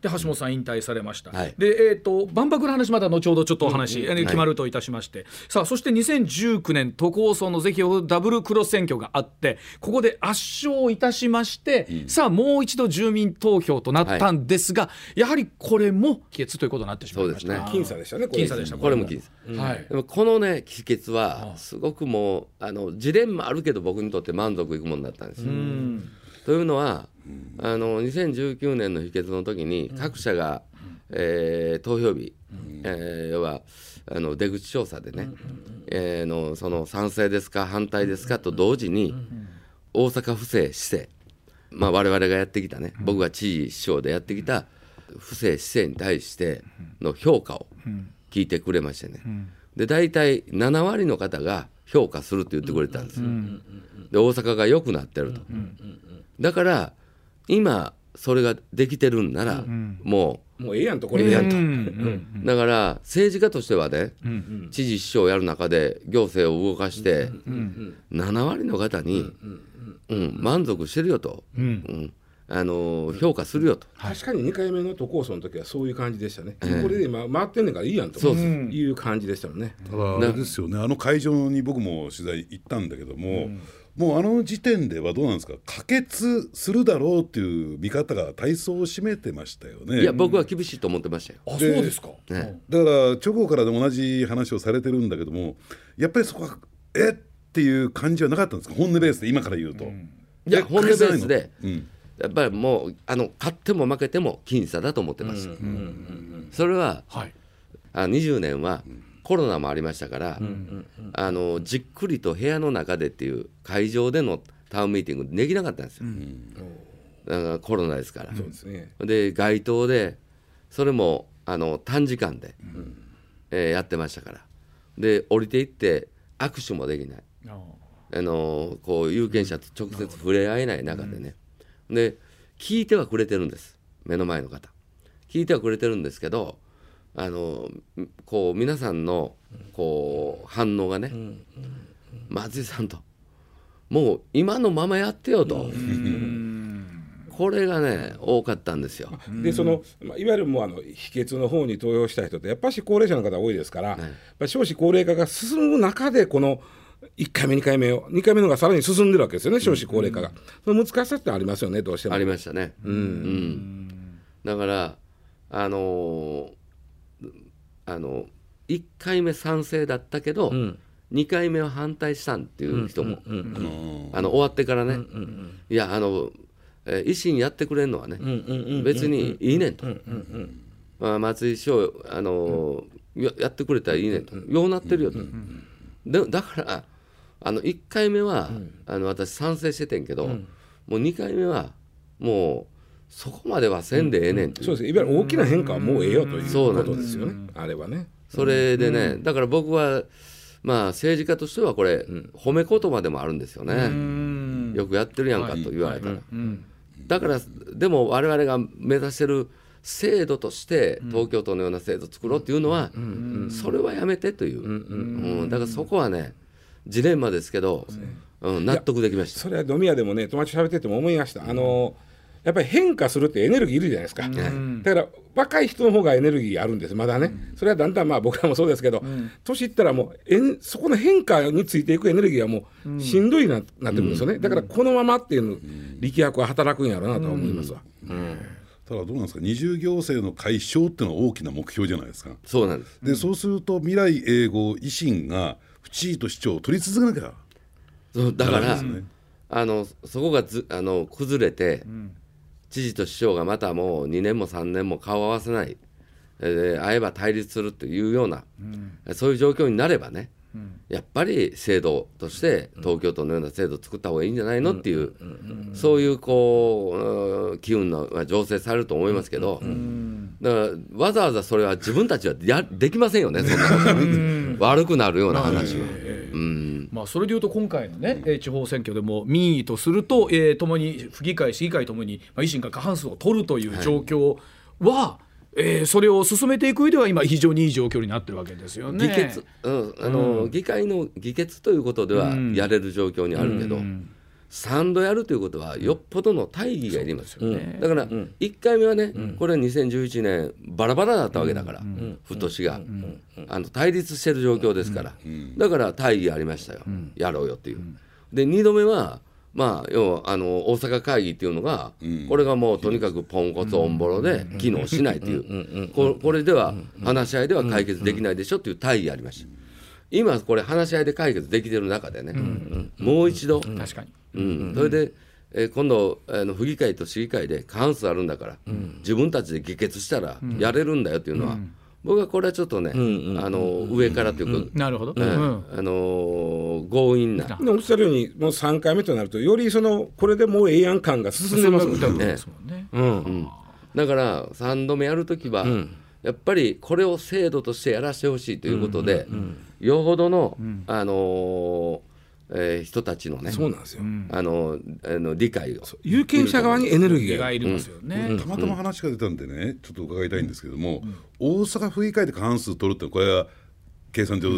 で橋本さん引退されました、はい。で、えー、と万博の話まだ後ほどちょっとお話、えー決まるといたしまして、さあそして2019年都構想の是非をダブルクロス選挙があってここで圧勝いたしまして、さあもう一度住民投票となったんですが、やはりこれも否決ということになってしまいました。そうです僅差でしたねこれ。僅差でした。これも聞いてはい。でもこのね秘訣はすごくもうあのジレンマあるけど僕にとって満足いくものだったんですよ。というのはあの2019年の秘訣の時に各社が、えー投票日、えー要はあの出口調査でね、えーのその賛成ですか反対ですかと同時に大阪府政市政まあ我々がやってきたね僕が知事市長でやってきた府政市政に対しての評価を聞いてくれましてね、で大体7割の方が評価するって言ってくれたんですよ。で大阪が良くなってると。だから今それができてるんなら、ももうええやんとこれで。やんと、うだから政治家としてはね、知事市長をやる中で行政を動かして、7割の方に、うん満足してるよと、うん。あの評価するよと。確かに2回目の都構想の時はそういう感じでしたね、これで今回ってんねんからいいやんと。そうそう。いう感じでしたもんね。ただあれですよね。あの会場に僕も取材行ったんだけども、もうあの時点ではどうなんですか？可決するだろうっていう見方が体操を占めてましたよね。いや僕は厳しいと思ってましたよ。あそうですか、ね。だから直後からでも同じ話をされてるんだけどもやっぱりそこはえ？っていう感じはなかったんですか？本音ベースで今から言うと。えいや本音ベースで、うん。やっぱりもうあの勝っても負けても僅差だと思ってます。それははい。あ20年はコロナもありましたから、あのじっくりと部屋の中でっていう会場でのタウンミーティングできなかったんですよ、だからコロナですから。ですね。で街頭でそれもあの短時間で、えーやってましたから。で降りていって握手もできない。ああ。のこう有権者と直接触れ合えない中でね、で聞いてはくれてるんです。目の前の方。聞いてはくれてるんですけどあのこう皆さんのこう反応がね、松井さんと。もう今のままやってよと、これがね多かったんですよ。でその、まあ、いわゆるもうあの秘訣の方に投票した人ってやっぱし高齢者の方多いですから、やっぱり少子高齢化が進む中でこの1回目2回目を2回目の方がさらに進んでるわけですよね少子高齢化が、その難しさってありますよねどうしても。ありましたね。うん。だからあのーあの1回目賛成だったけど、2回目は反対したんっていう人も、あの終わってからね、いやあの、えー維新やってくれるのはね、別にいいねんと、まあ、松井市長、あのやってくれたらいいねんと、ようなってるよと。でだからあの1回目は、あの私賛成しててんけど、もう2回目はもうそこまではせんでええねんそうです。いわゆる大きな変化はもうええよというそうなん。ですことですよね。あれはね。それでね、だから僕はまあ政治家としてはこれ、褒め言葉でもあるんですよね、よくやってるやんかと言われたら、だからでも我々が目指してる制度として東京都のような制度を作ろうっていうのは、それはやめてという、うん。だからそこはねジレンマですけど、うん、納得できました。それは飲み屋でもね友達と喋ってても思いました。あのやっぱり変化するってエネルギーいるじゃないですか、だから若い人の方がエネルギーあるんです。まだね、それはだんだんまあ僕らもそうですけど、年いったらもうえんそこの変化についていくエネルギーはもうしんどいな,、なってくるんですよね。だからこのままっていうの力学は働くんやろうなとは思いますわ、ただどうなんですか？二重行政の解消っていうのは大きな目標じゃないですか。そうなんです。で、そうすると未来永劫維新が府知事と市長を取り続けなきゃ。そうだから、ね。あのそこがずあの崩れて、知事と市長がまたもう2年も3年も顔を合わせない、えー会えば対立するというような、そういう状況になればね、やっぱり制度として東京都のような制度を作った方がいいんじゃないのっていう、そういうこう機運のまあ醸成されると思いますけど、だからわざわざそれは自分たちはやできませんよねそんな [LAUGHS] 悪くなるような話は。うんまあ、それでいうと今回のね、えー地方選挙でも民意とすると、えー、ともに府議会、市議会ともに、まあ、維新が過半数を取るという状況は、えーそれを進めていく上では今非常にいい状況になってるわけですよね。議決、うんあの議会の議決ということではやれる状況にあるけど、3度やるということはよっぽどの大義がいりますよね、だから1回目はね、これは2011年バラバラだったわけだから、府と市が、あの対立してる状況ですから、だから大義ありましたよ、やろうよっていう。で2度目はまあ、要はあの大阪会議っていうのが、これがもうとにかくポンコツオンボロで機能しないという、ここれでは話し合いでは解決できないでしょっていう大義ありました。今これ話し合いで解決できてる中でね、もう一度、確かに。うん、それで、えー今度あの府議会と市議会で過半数あるんだから、自分たちで議決したらやれるんだよっていうのは、僕はこれはちょっとね、あの上からというか、なるほど、あのー強引な、でおっしゃるようにもう3回目となるとよりそのこれでもうええやん感が進んでますもんね。だから3度目やるときは、やっぱりこれを制度としてやらせてほしいということで、よほどの、あのーえー人たちのね、そうなんですよ。あのあの理解を。有権者側にエネルギーが。がいりますよね。たまたま話が出たんでね、ちょっと伺いたいんですけども、大阪府議会で過半数取るってこれは計算上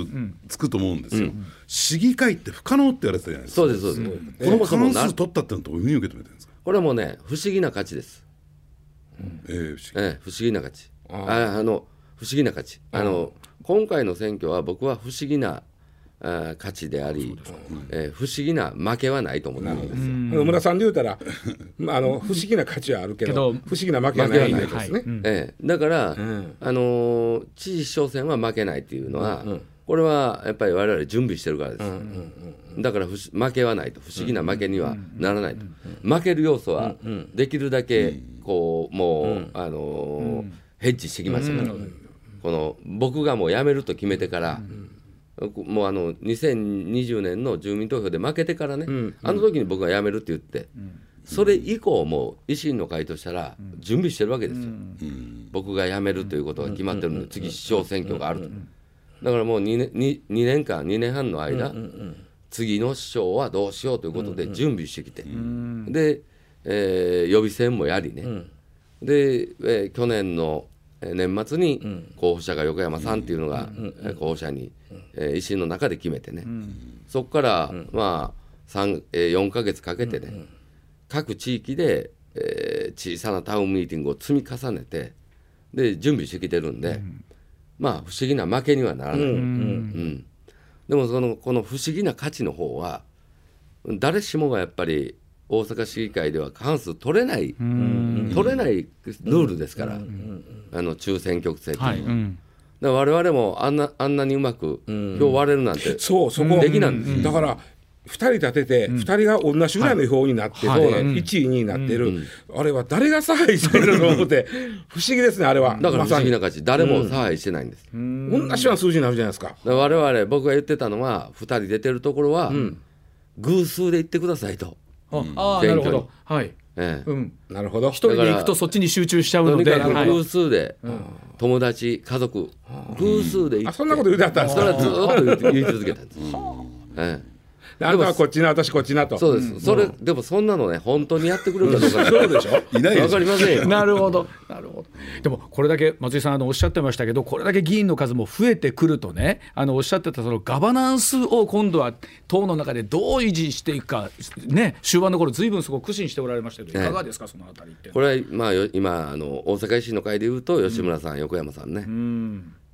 つくと思うんですよ、市議会って不可能って言われてたじゃないですか。そうですそうです。この過半数取ったってのはどういうふうに受け止めてるんですか、これはもうね不思議な価値です。えー不思議。ええ、不思議な価値。ああの不思議な価値。あの今回の選挙は僕は不思議なあ価値であり、えー不思議な負けはないと思ってるんですよ。野村さんで言うたら、[LAUGHS] まあ、あの不思議な価値はあるけどけど不思議な負けはないですね。はい。うん。ええ、だから、あのー知事市長選は負けないっていうのは、これはやっぱり我々準備してるからです。だから負けはないと。不思議な負けにはならないと、負ける要素はできるだけこうもう、あのーヘッジしてきましたから、この僕がもう辞めると決めてから、もうあの2020年の住民投票で負けてからね、あの時に僕が辞めるって言って、それ以降も維新の会としたら準備してるわけですよ、僕が辞めるということが決まってるん。で、次市長選挙があると、だからもう2年 2, 2年間2年半の間、次の市長はどうしようということで準備してきて、で、えー予備選もやりね、で、えー去年のえー年末に候補者が横山さんっていうのが、えー候補者に、えー維新の中で決めてね、そこから、まあ三えー4か月かけてね、各地域で、えー小さなタウンミーティングを積み重ねてで準備してきてるんで、まあ不思議な負けにはならない、うん。でもそのこの不思議な価値の方は誰しもがやっぱり大阪市議会では過半数取れない取れないルールですから、あの中選挙区制っていうのは、はい。うん。だ我々もあんなあんなにうまく票割れるなんて、そうそこ、できないんです。よだから2人立てて、2人が同じぐらいの票になってて、はい。はい。1位2位になってる、あれは誰が差配してるの？と思って不思議ですねあれは。だから不思議な価値、誰も差配してないんです。同じような数字になるじゃないですか。だから我々僕が言ってたのは2人出てるところは、偶数で言ってくださいと、ああなるほど。はい。ええ。うん。なるほど。一人で行くとそっちに集中しちゃうとのでにかくはい。偶数で、友達家族。偶数で言って。あそんなこと言うてあったんですか。それはずーっと言い続けたんです、ええあなたはこっちな私こっちなと。そうです、それでもそんなのね本当にやってくれるかどうかそうでしょ？いないでわかりませんよ。[LAUGHS] なるほど、なるほど。でも、これだけ松井さんあのおっしゃってましたけど、これだけ議員の数も増えてくるとね、あのおっしゃってたそのガバナンスを今度は党の中でどう維持していくか、ね、終盤の頃ずいぶんすごく苦心しておられましたけど、いかがですか、そのあたりって。これはまあよ今あの大阪維新の会でいうと吉村さん、横山さんね、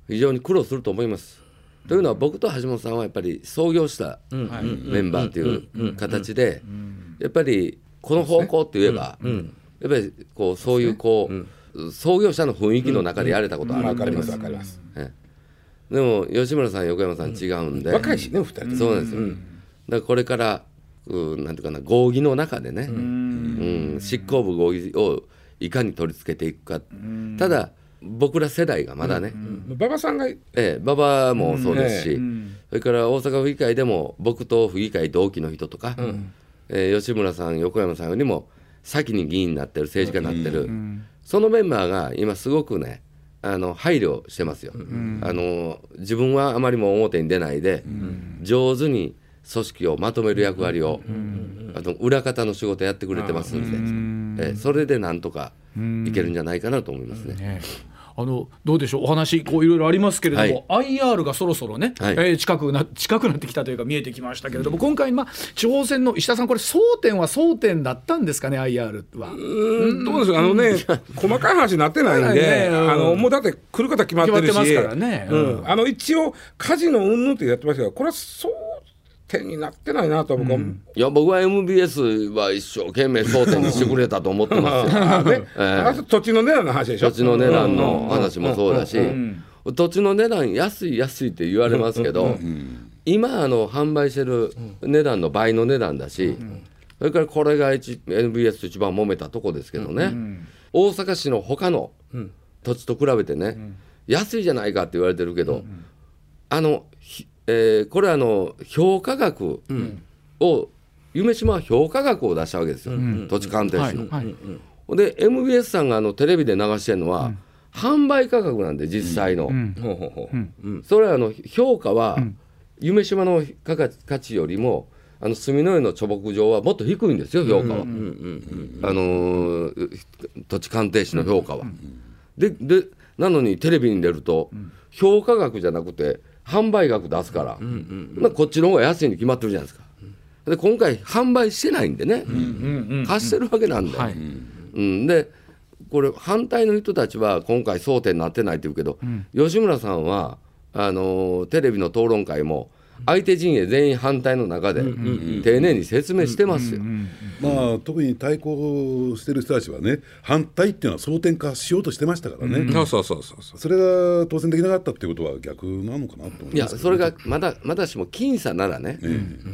非常に苦労すると思います。というのは僕と橋本さんはやっぱり創業したメンバーという形でやっぱりこの方向って言えばやっぱりこうそういうこう創業者の雰囲気の中でやれたことあるわかります。ありますええでも吉村さん。横山さん。違うん。で若いしね2人そうなん。ですよ、だからこれからうなん。ていうかな合議の中でね、うん、執行部合議をいかに取り付けていくか、ただ僕ら世代がまだね、馬場さんがええ、馬場もそうですし、それから大阪府議会でも僕と府議会同期の人とか、えー吉村さん横山さんよりも先に議員になってる政治家になってる、そのメンバーが今すごくねあの配慮してますよ、あの自分はあまりも表に出ないで、上手に組織をまとめる役割を、あと裏方の仕事やってくれてますんで、ええそれでなんとかいけるんじゃないかなと思いますね。ねあのどうでしょう？お話こういろいろありますけれども、IR がそろそろね、はい。えー近くな近くなってきたというか見えてきましたけれども、今回、まあ、地方選の石田さんこれ争点は争点だったんですかね IR は。うんどうでしょうあのね細かい話になってないんで、[LAUGHS] あのもうだって来る方決まってるし。決まってますからね。うん。うん。あの一応カジノ云々ってやってましたけどこれは争点になってないなと僕は、いや僕は MBS は一生懸命争点にしてくれたと思ってますよ。[LAUGHS] あね。ええ。あと土地の値段の話でしょ。土地の値段の話もそうだし、土地の値段安い安いって言われますけど、今あの販売してる値段の倍の値段だし、それからこれが一 NBS と一番揉めたとこですけどね、大阪市の他の土地と比べてね、安いじゃないかって言われてるけど、あの、ひえーこれあの評価額を、夢島は評価額を出したわけですよ、土地鑑定士の。はい。はい。で MBS さんがあのテレビで流してるのは、販売価格なんで実際の、ほうほうほう。それはあの評価は、夢島の価格価値よりもあの住之江の貯木場はもっと低いんですよ評価は、あのー土地鑑定士の評価は。ででなのにテレビに出ると、評価額じゃなくて販売額出すから、まあこっちの方が安いに決まってるじゃないですか。で今回販売してないんでね、貸してるわけなんで、はい。うん、でこれ反対の人たちは今回争点になってないって言うけど、吉村さんはあのーテレビの討論会も相手陣営全員反対の中で丁寧に説明してますよ。まあ特に対抗してる人たちはね反対っていうのは争点化しようとしてましたからね、そうそうそうそれが当選できなかったっていうことは逆なのかなと思いいやますけどそれがまだまだしも僅差ならね、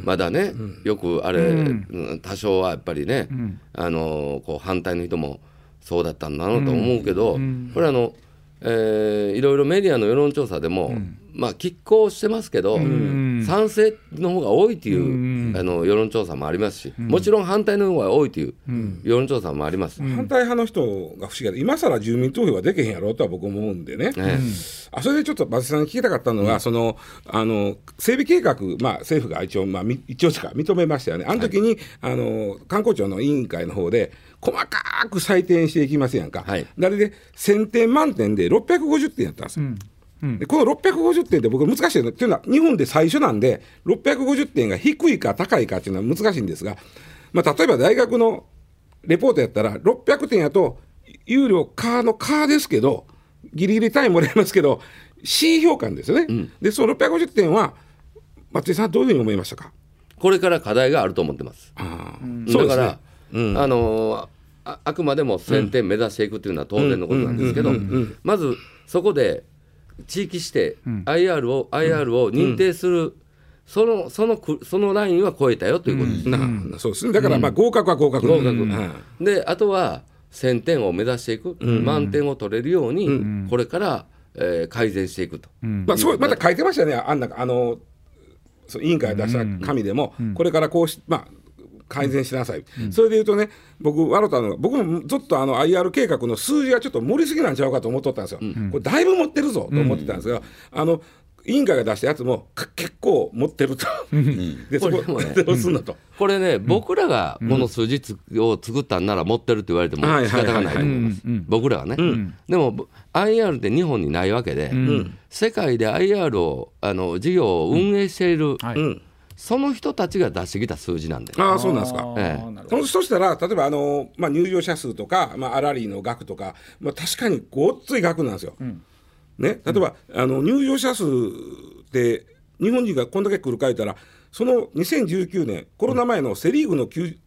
まだね、よくあれ、うん。多少はやっぱりね、あのこう反対の人もそうだったんだろうと思うけど、これあの、えーいろいろメディアの世論調査でも、まあ拮抗してますけど、賛成の方が多いという、あの世論調査もありますし、もちろん反対の方が多いという世論調査もあります。反対派の人が不思議で今更住民投票はできへんやろうとは僕思うんでね、ねあそれでちょっと松井さんに聞きたかったのが、そのあの整備計画、まあ、政府が一応、まあ、み一応とか認めましたよね、あの時に、あの観光庁の委員会の方で、細かく採点していきますやんか、はい。あれで1000点満点で650点やったんですよ。でこの650点って僕難しいの。っていうのは日本で最初なんで650点が低いか高いかっていうのは難しいんですが、まあ、例えば大学のレポートやったら600点やと有料カーのカーですけどギリギリ単位もらえますけど C 評価ですよね、でその650点は松井さんどういうふうに思いましたか？これから課題があると思ってます。あだかねら、あのーああくまでも1000点目指していくというのは当然のことなんですけど、まずそこで地域指定、IR を IR を認定する、そのそのくそのラインは超えたよということです。なそうですね。だからまあ合格は合格。合格、であとは1000点を目指していく、満点を取れるように、これから、えー改善していくと。まあ、そうまた書いてましたよね、あんなあのそう委員会が出した紙でも、これからこうし、まあ、改善しなさい、それでいうとね、僕、笑ったのが、僕もちょっとあの IR 計画の数字がちょっと盛りすぎなんちゃうかと思っとったんですよ、これ、だいぶ持ってるぞと思ってたんですが、あの委員会が出したやつもか結構持ってると、でそここれでもね [LAUGHS] どうすんのと。これね、僕らがこの数字つを作ったんなら持ってるって言われてもはい仕方がないと思います、僕らはね。でも、ぼ IR って日本にないわけで、世界で IR をあの事業を運営している、はい。うんその人たちが出してきた数字なんで。ああそうなんですか。ええ。なるほど。そそしたら、例えばあの、まあ、入場者数とか、まあ、アラリーの額とか、まあ、確かにごっつい額なんですよ。ね、例えば、あの入場者数って、日本人がこんだけ来るか言ったら、その2019年、コロナ前のセ・リーグの球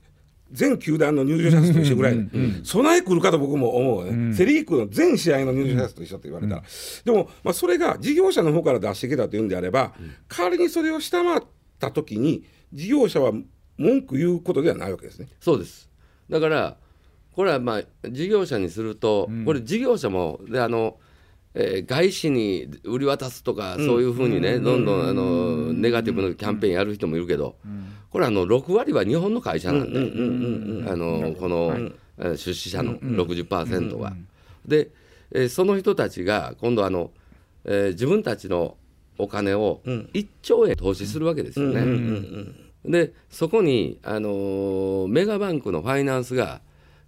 全球団の入場者数と一緒ぐらい、備え来るかと僕も思うね、セ・リーグの全試合の入場者数と一緒って言われたら、でも、まあ、それが事業者の方から出してきたというんであれば、代わりにそれを下回ったときに、事業者は文句言うことではないわけですね。そうです。だからこれはまあ事業者にすると、これ事業者もであの、えー外資に売り渡すとか、そういうふうにね、どんどんあのネガティブなキャンペーンやる人もいるけど、これあの6割は日本の会社なんで、あのこの、えー出資者の60%が。で、えーその人たちが今度あの、えー自分たちのお金を1兆円投資するわけですよね。でそこに、あのーメガバンクのファイナンスが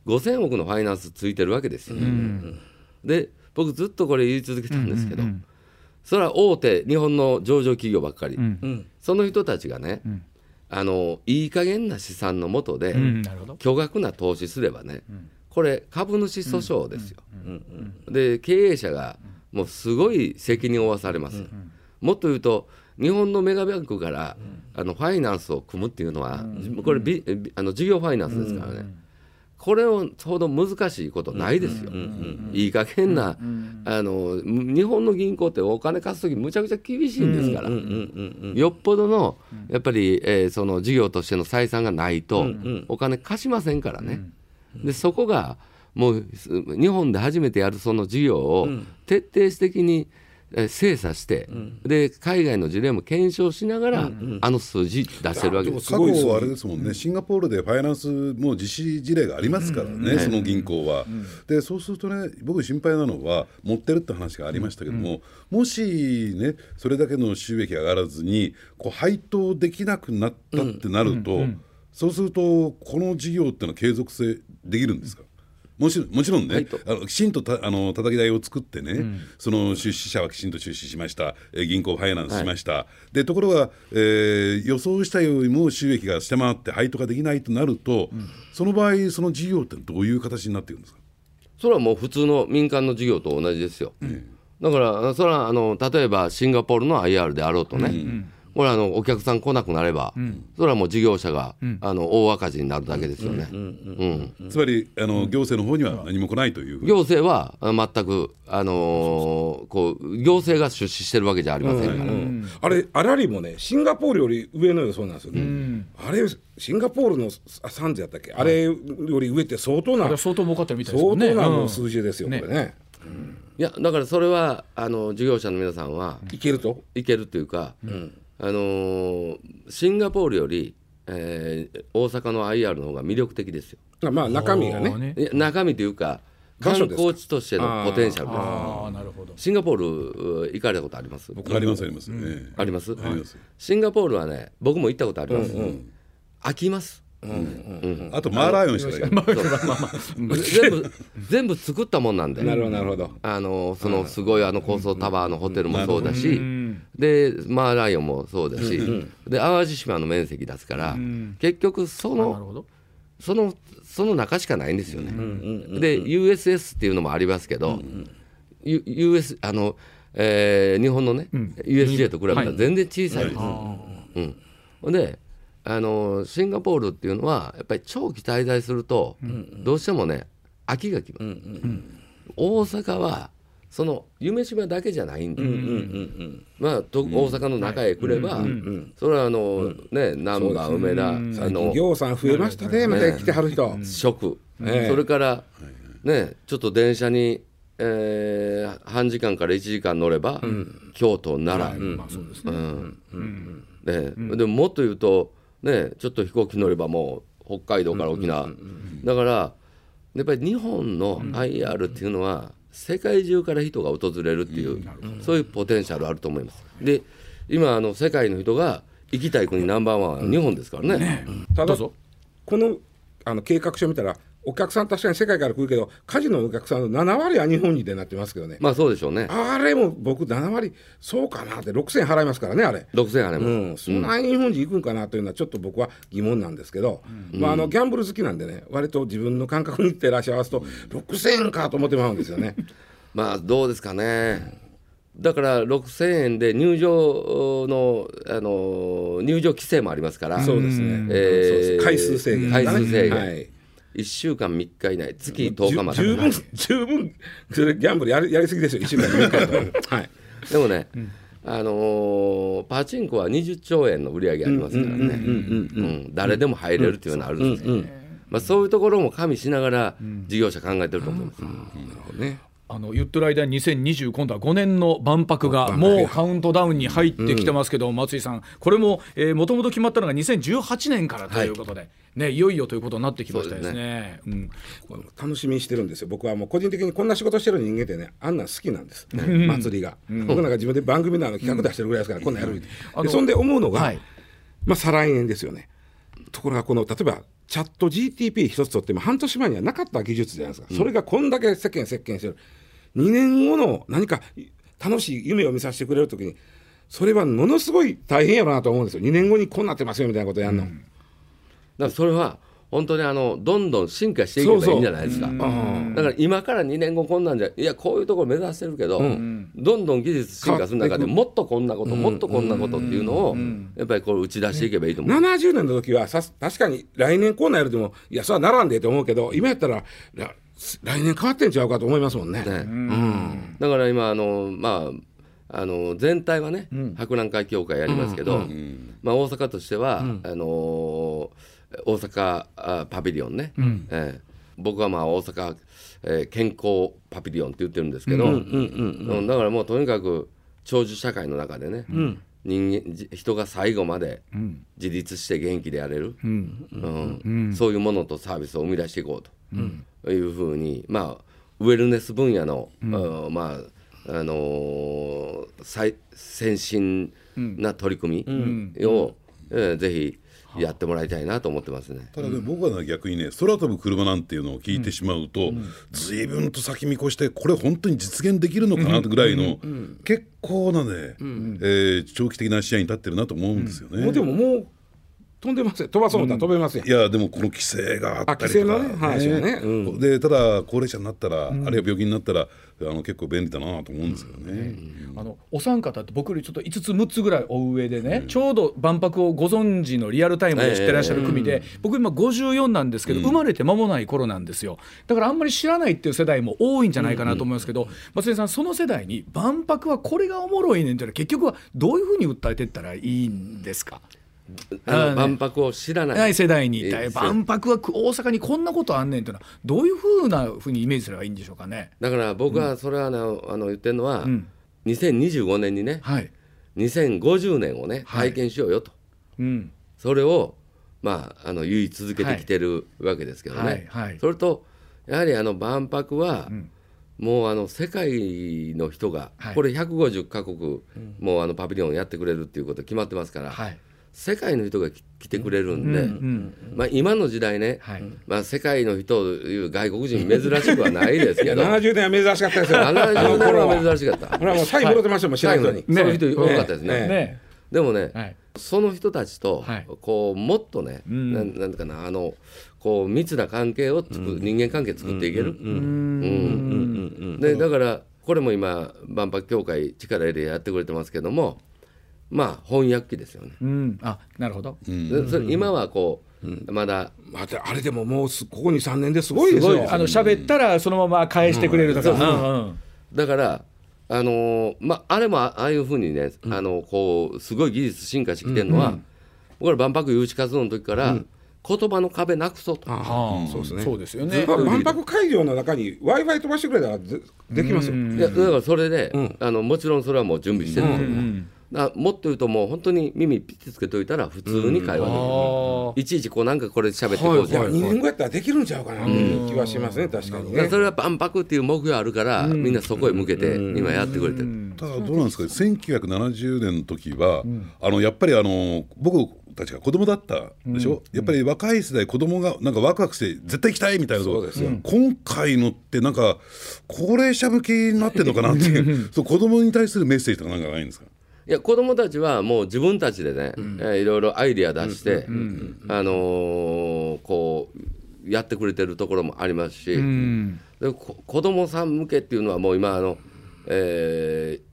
5000億のファイナンスついてるわけですよ。で僕ずっとこれ言い続けたんですけど、それは大手日本の上場企業ばっかり、その人たちがね、あのいい加減な資産のもとで、巨額な投資すればね、これ株主訴訟ですよ。で経営者がもうすごい責任を負わされます。もっと言うと日本のメガバンクから、あのファイナンスを組むっていうのは、これビビあの事業ファイナンスですからね。これをほど難しいことないですよ。いい加減な、あの日本の銀行ってお金貸す時むちゃくちゃ厳しいんですから、よっぽどのやっぱり、えーその事業としての採算がないと、お金貸しませんからね。でそこがもうす日本で初めてやるその事業を徹底的に、えー精査して、で海外の事例も検証しながら、あの数字出してるわけです。過去はあれですもんね、シンガポールでファイナンスも実施事例がありますからね、その銀行は。で、そうするとね、僕、心配なのは、持ってるって話がありましたけども、もしね、それだけの収益が上がらずに、こう配当できなくなったってなると、そうすると、この事業ってのは継続性できるんですか？もちろんもちろんね、はいと。あのきちんとたあの叩き台を作ってね、その出資者はきちんと出資しました、えー銀行ファイナンスしました、でところが、えー予想したよりも収益が下回って配当ができないとなると、その場合、その事業ってどういう形になっていくんですか？それはもう普通の民間の事業と同じですよ。だから、それはあの例えばシンガポールの IR であろうとね、これはあのお客さん来なくなれば、それはもう事業者が、あの大赤字になるだけですよね。うんつまりあの行政の方には何も来ないという、行政はあ全く、あのーこう行政が出資してるわけじゃありませんから、あれ、あらりもね、シンガポールより上の予想なんですよ。ね。あれ、シンガポールのあサンズやったっけ、あれより上って相当な、相当儲かってるみたいですね。当な数字ですよ、ねこれね。いやだからそれはあの事業者の皆さんはいけると？いけるというか、あのーシンガポールより、えー大阪の IR の方が魅力的ですよ。まあ、中身がね。中身というか観光地としてのポテンシャル。です。ああなるほど。シンガポールう行かれたことあります？ありますあります、ええあります、あります。シンガポールはね僕も行ったことあります、飽きます、あとマーラーヨンしかない。[LAUGHS] 全部全部作ったもんなんで。なるほど、なるほど。あのそのすごいあの高層タワーのホテルもそうだし、でマーライオンもそうだし、で淡路島の面積ですから、結局その。そのその中しかないんですよね。で USS っていうのもありますけど、U- US あの、えー日本のね、USJ と比べたら全然小さいです。うん。であのシンガポールっていうのはやっぱり長期滞在すると、どうしてもね飽きがきます、大阪はその夢島だけじゃないんで、まあ、と大阪の中へ来れば、それはあの、ね難波、梅田、あの行さん増えましたね、また来てはる人。食、ええ。それから、ね、ちょっと電車に、えー半時間から1時間乗れば、京都、奈良、まあそうですね。うん。ね。でももっと言うと、ね、ちょっと飛行機乗ればもう北海道から沖縄、だからやっぱり日本の IR っていうのは世界中から人が訪れるっていう、そういうポテンシャルあると思います。で今あの世界の人が行きたい国ナンバーワンは日本ですからね。ただどうぞ。このあの計画書見たらお客さん確かに世界から来るけどカジノのお客さんの7割は日本人でなってますけどね、まあそうでしょうね。あれも僕7割そうかなって6000払いますからねあれ。6000あれも、うん、そんなに日本人行くんかなというのはちょっと僕は疑問なんですけど、まあ、あのギャンブル好きなんでね割と自分の感覚に照らし合わすと6000円かと思ってまうんですよね。[LAUGHS] まあどうですかね。だから6000円で入場のあの入場規制もありますから、そうですね、えー回数制限、回数制限。はい1週間3日以内、月10日まで。十分十分それギャンブルやりやりすぎですよ1週間に1回とはい。でもね、あのーパチンコは20兆円の売り上げありますからね。うん誰でも入れるっていうのがあるんですね、まあ、そういうところも加味しながら事業者考えてると思います、ねあの言ってる間に2020今度は5年の万博がもうカウントダウンに入ってきてますけど、松井さん。これももともと決まったのが2018年からということで、ね、い。よいよということになってきましたですね。うん。楽しみにしてるんですよ。僕はもう個人的にこんな仕事してる人間ってねあんなん好きなんです、祭りが、僕なんか自分で番組のあの企画出してるぐらいですから、こんなん。やる、あのでそんで思うのが、はい。まあ再来年ですよね。ところがこの例えばチャット GTP 一つとっても半年前にはなかった技術じゃないですか、それがこんだけ世間席巻してる2年後の何か楽しい夢を見させてくれるときにそれはものすごい大変やろうなと思うんですよ。2年後にこうなってますよみたいなことやるの、だからそれは本当にあのどんどん進化していけばいいんじゃないですか。だから今から2年後こんなんじゃいやこういうところ目指してるけど、どんどん技術進化する中でもっとこんなこと、もっとこんなことっていうのを、やっぱりこれ打ち出していけばいいと思う、70年の時はさ確かに来年こうなるでもいやそれはならんでと思うけど今やったらら来年変わってんちゃうかと思いますもんね。ね。だから今あのまああの全体はね、博覧会協会やりますけど、まあ、大阪としては、あの大阪あパビリオンね、ええ。僕はまあ大阪、えー健康パビリオンって言ってるんですけど、うん。だからもうとにかく長寿社会の中でね、人間じ人が最後まで自立して元気でやれる、うん。そういうものとサービスを生み出していこうというふうに、まあ、ウェルネス分野の、あまああのー最先進な取り組みを、えーぜひやってもらいたいなと思ってますね。ただね、僕はね逆にね空飛ぶ車なんていうのを聞いてしまうと、随分と先見越してこれ本当に実現できるのかなぐらいの、結構なね、えー長期的な視野に立ってるなと思うんですよね。もうでももう飛んでますよ飛ばそう思ったら飛べます。いやでもこの規制があったりとかあ規制のね。話はね。うん。でただ高齢者になったら、あるいは病気になったらあの結構便利だなと思うんですよね。あのお三方って僕よりちょっと5つ6つぐらいお上でね、ちょうど万博をご存知のリアルタイムで知ってらっしゃる組で、僕今54なんですけど、生まれて間もない頃なんですよ。だからあんまり知らないっていう世代も多いんじゃないかなと思いますけど、松井さんその世代に万博はこれがおもろいねんっていうのは結局はどういうふうに訴えていったらいいんですか？あの万博を知らない、ない世代にえー万博は大阪にこんなことあんねんっていうのはどういうふうなふうにイメージすればいいんでしょうかね。だから僕はそれはね、あの言ってるのは、ん。2025年にねはい、2050年をねはい。体験しようよと、うん。それをまああの言い続けてきてるわけですけどね、はいはい。それとやはりあの万博は、もうあの世界の人が、はい。これ150カ国、もうあのパビリオンやってくれるっていうこと決まってますから、はい世界の人がき来てくれるんで、まあ、今の時代ね、はい。まあ、世界の人という外国人珍しくはないですけど [LAUGHS] 70年は珍しかったですよ。70年は珍しかった。ほらもうサインもろてましたもん知らん人に。そういう人多かったですね。ね。ね。でもね、はい。その人たちとはい。こうもっとね、なんなんていうかなあのこう密な関係を作、人間関係作っていける。うん。でだからこれも今万博協会力入れてやってくれてますけどもまあ翻訳機ですよね。うん、あなるほど、でそれ今はこう、まだまたあれでももうすここに3年ですごいですよ。あの喋ったらそのまま返してくれるとか、うんうんだからあのーまああれもああいうふうにね、あのこうすごい技術進化してきてるのは、僕ら万博誘致活動の時から、言葉の壁なくそうと。ああそうですね。そうですよね。まあ万博会場の中に w i f i 飛ばしてくれたらでできますよ。いやだからそれで、あのもちろんそれはもう準備してるんですよ、だからもっと言うともう本当に耳ピッてつけといたら普通に会話できる、あいちいちこうなんかこれ喋ってこうじゃん、2年後やったらできるんちゃうかな。っていう気はしますね確かにね。そ。れは万博っていう目標あるから、みんなそこへ向けて今やってくれてる、ただどうなんですか1970年の時は、あのやっぱりあの僕たちが子供だったでしょ、やっぱり若い世代子供がなんかワクワクして絶対行きたいみたいなと。こそうですよ。今回のってなんか高齢者向けになってるのかなっていう。[LAUGHS] そう子供に対するメッセージとかなんかないんですか？いや子供たちはもう自分たちでね、えーいろいろアイディア出して、あのーこうやってくれてるところもありますし、うん。でこ子供さん向けっていうのはもう今あの、えー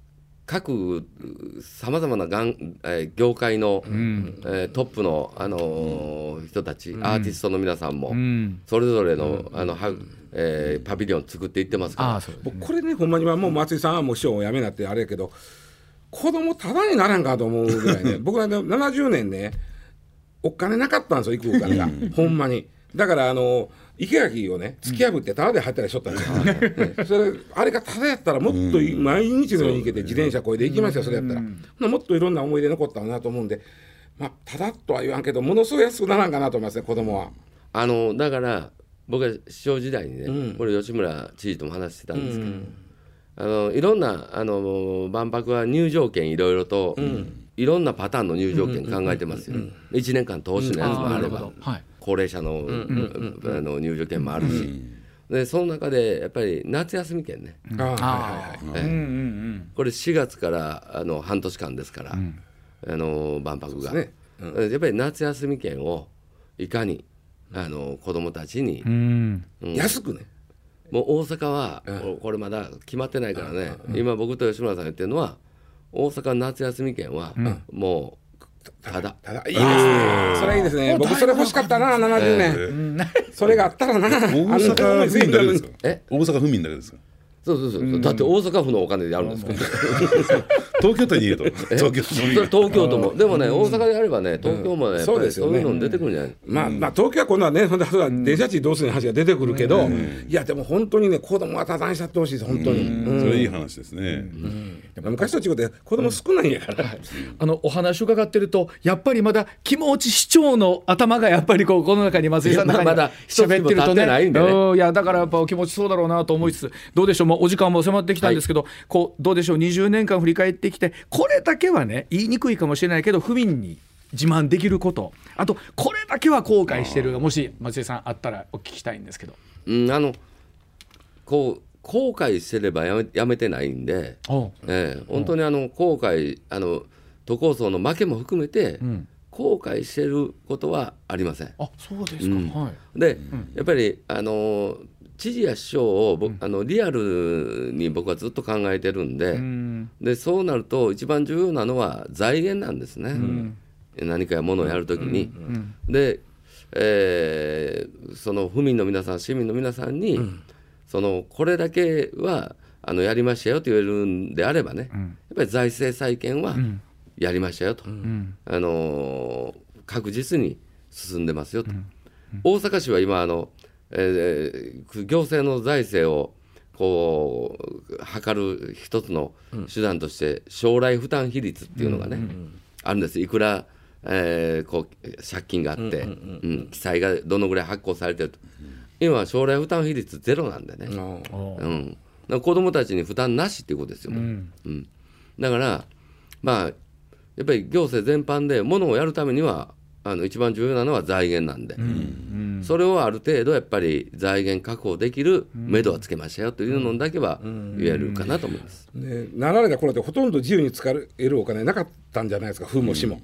各さまざまながん、えー業界の、えートップの、あのー人たち、アーティストの皆さんも、ん。それぞれの,、あのはえーパビリオン作っていってますから。あそうです僕これねほんまにはもう松井さんはもう師匠を辞めなってあれやけど子供ただにならんかと思うぐらいね [LAUGHS] 僕はね70年ねお金なかったんですよ行くお金が。ほんまに。だからあの池垣をね突き破ってタダで入ったりしとったんですよ、ね。それあれがタダやったらもっとい毎日のように行けて自転車こいで行きましたよそれやったら、ほなもっといろんな思い出残ったなと思うんで。まあただとは言わんけどものすごい安くならんかなと思いますね子供は。あのだから僕は市長時代にね、これ吉村知事とも話してたんですけど、あのいろんなあの万博は入場券いろいろと、いろんなパターンの入場券考えてますよ、1年間投資のやつもあれば、はい。高齢者の,、あの入場券もあるし、でその中でやっぱり夏休み券ね、これ4月からあの半年間ですから、あの万博が、そうですやっぱり夏休み券をいかにあの子どもたちに、うん。安くねもう大阪は、ここれまだ決まってないからね、今僕と吉村さんが言ってるのは大阪の夏休み券は、もうただ。ただいいですねそれいいですね。僕それ欲しかったな70年、それがあったらな。大阪府民だけですか？え？大阪府民だけですか？そうそうそう、だって大阪府のお金でやるんですから、[LAUGHS] 東京都に言 [LAUGHS] えと東京東京都も。でもね、大阪でやればね東京もねやっぱりそうですよね。そういうの出てくるんじゃない、まあ、まあ東京は今度はね、ほんでそれは電車賃どうするの話が出てくるけど、いや、でも本当にね、子供は多産しちゃってほしいです、本当に。うん。それいい話ですね。昔と違って、子供少ないんやから。あのお話伺ってるとやっぱりまだ気持ち市長の頭がやっぱりこうこの中に松井さんの中に喋ってると立ってないんでね。うん。いやだからやっぱお気持ちそうだろうなと思いつつどうでしょうお時間も迫ってきたんですけど、こうどうでしょう？20年間振り返ってきてこれだけはね言いにくいかもしれないけど府民に自慢できること。あとこれだけは後悔してる。がもし松井さんあったらお聞きしたいんですけど。うん、あのこう後悔してればやめやめてないんで、ええ本当にあの後悔あの都構想の負けも含めて、後悔してることはありません。あそうですか、はい。で、やっぱりあの知事や市長を僕、あのリアルに僕はずっと考えてるんで,、でそうなると一番重要なのは財源なんですね、何かものをやるときに。で、えーその府民の皆さん市民の皆さんに、そのこれだけはあのやりましたよと言えるんであればね、やっぱり財政再建はやりましたよと、あのー確実に進んでますよと。大阪市は今あの、えー行政の財政をこう測る一つの手段として将来負担比率っていうのがね、あるんです。いくら、えーこう借金があって、うん記載がどのぐらい発行されてると、今は将来負担比率ゼロなんでね、うん、だから子どもたちに負担なしっていうことですよ、もううん。だからまあやっぱり行政全般でものをやるためにはあの一番重要なのは財源なんで、それをある程度やっぱり財源確保できる目処はつけましたよというのだけは言えるかなと思います。ね、なられた頃ってほとんど自由に使えるお金なかったんじゃないですか、府も市も。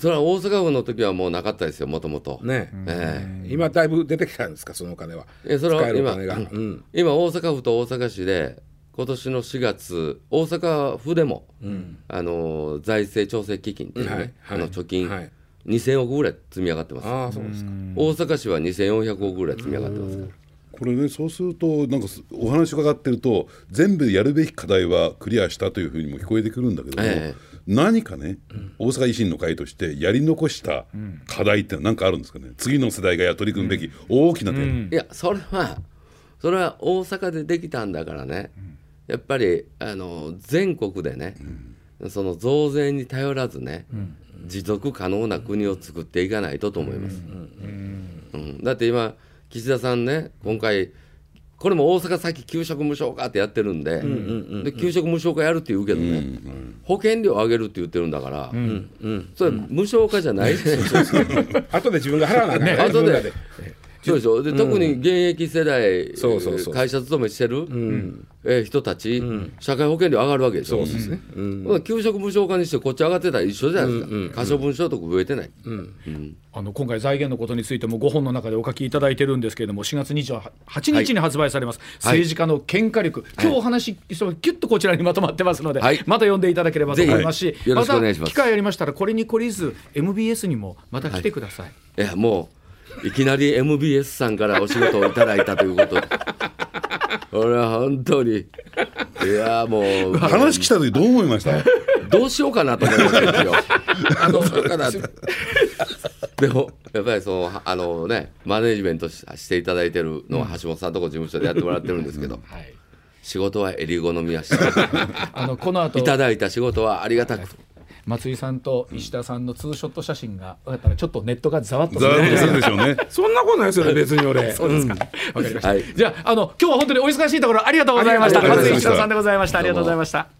それは大阪府の時はもうなかったですよもともと。ね、え今だいぶ出てきたんですか、そのお金は。えそれは今今大阪府と大阪市で今年の4月大阪府でも、あの財政調整基金っていうね、はいはい。あの貯金、はい2000億ぐらい積み上がってます。ああ、そうですか。大阪市は2400億ぐらい積み上がってますから。これねそうするとなんかすお話伺ってると全部やるべき課題はクリアしたというふうにも聞こえてくるんだけども、ええ。何かね、大阪維新の会としてやり残した課題って何かあるんですかね？次の世代が取り組むべき大きなテーマ、いやそれはそれは大阪でできたんだからね、やっぱりあの全国でね、その増税に頼らずね、持続可能な国を作っていかないとと思います。うんだって今岸田さんね今回これも大阪先給食無償化ってやってるんで,、で給食無償化やるって言うけどね、保険料上げるって言ってるんだから、それ無償化じゃない？ですか。後で自分が払わなあかんね。後でそうでしょ？で、特に現役世代、そうそうそう。会社勤めしてる、えー人たち、社会保険料上がるわけでしょ、そうですね、給食無償化にして、こっち上がってたら一緒じゃないですか、可処分所得増えてない、あの今回財源のことについても5本の中でお書きいただいてるんですけれども4月28日に発売されます、政治家の喧嘩力、今日お話ししたキュッとこちらにまとまってますので、はい。また読んでいただければと思いますし、ます。た機会ありましたらこれに懲りず MBS にもまた来てください、いや、もう、いきなり MBS さんからお仕事をいただいたということで、これは本当に、いや、もう、話来た時どう思いました？どうしようかなと思いましたよ [LAUGHS] あのそうかな。ってでもやっぱりそのあのねマネージメントししていただいてるのは橋本さんとこ事務所でやってもらってるんですけど、はい。仕事は襟好みやし。[LAUGHS] あのこの後。いただいた仕事はありがたく松井さんと石田さんのツーショット写真が分かったらちょっとネットがざわっとざするわっとするでしょうね [LAUGHS] そんなことないですよね別に俺 [LAUGHS] そうですか。わかりました。はいじゃあ、あの、今日は本当にお忙しいところありがとうございました。はいありがとうございました松井石田さんでございました。ありがとうございました。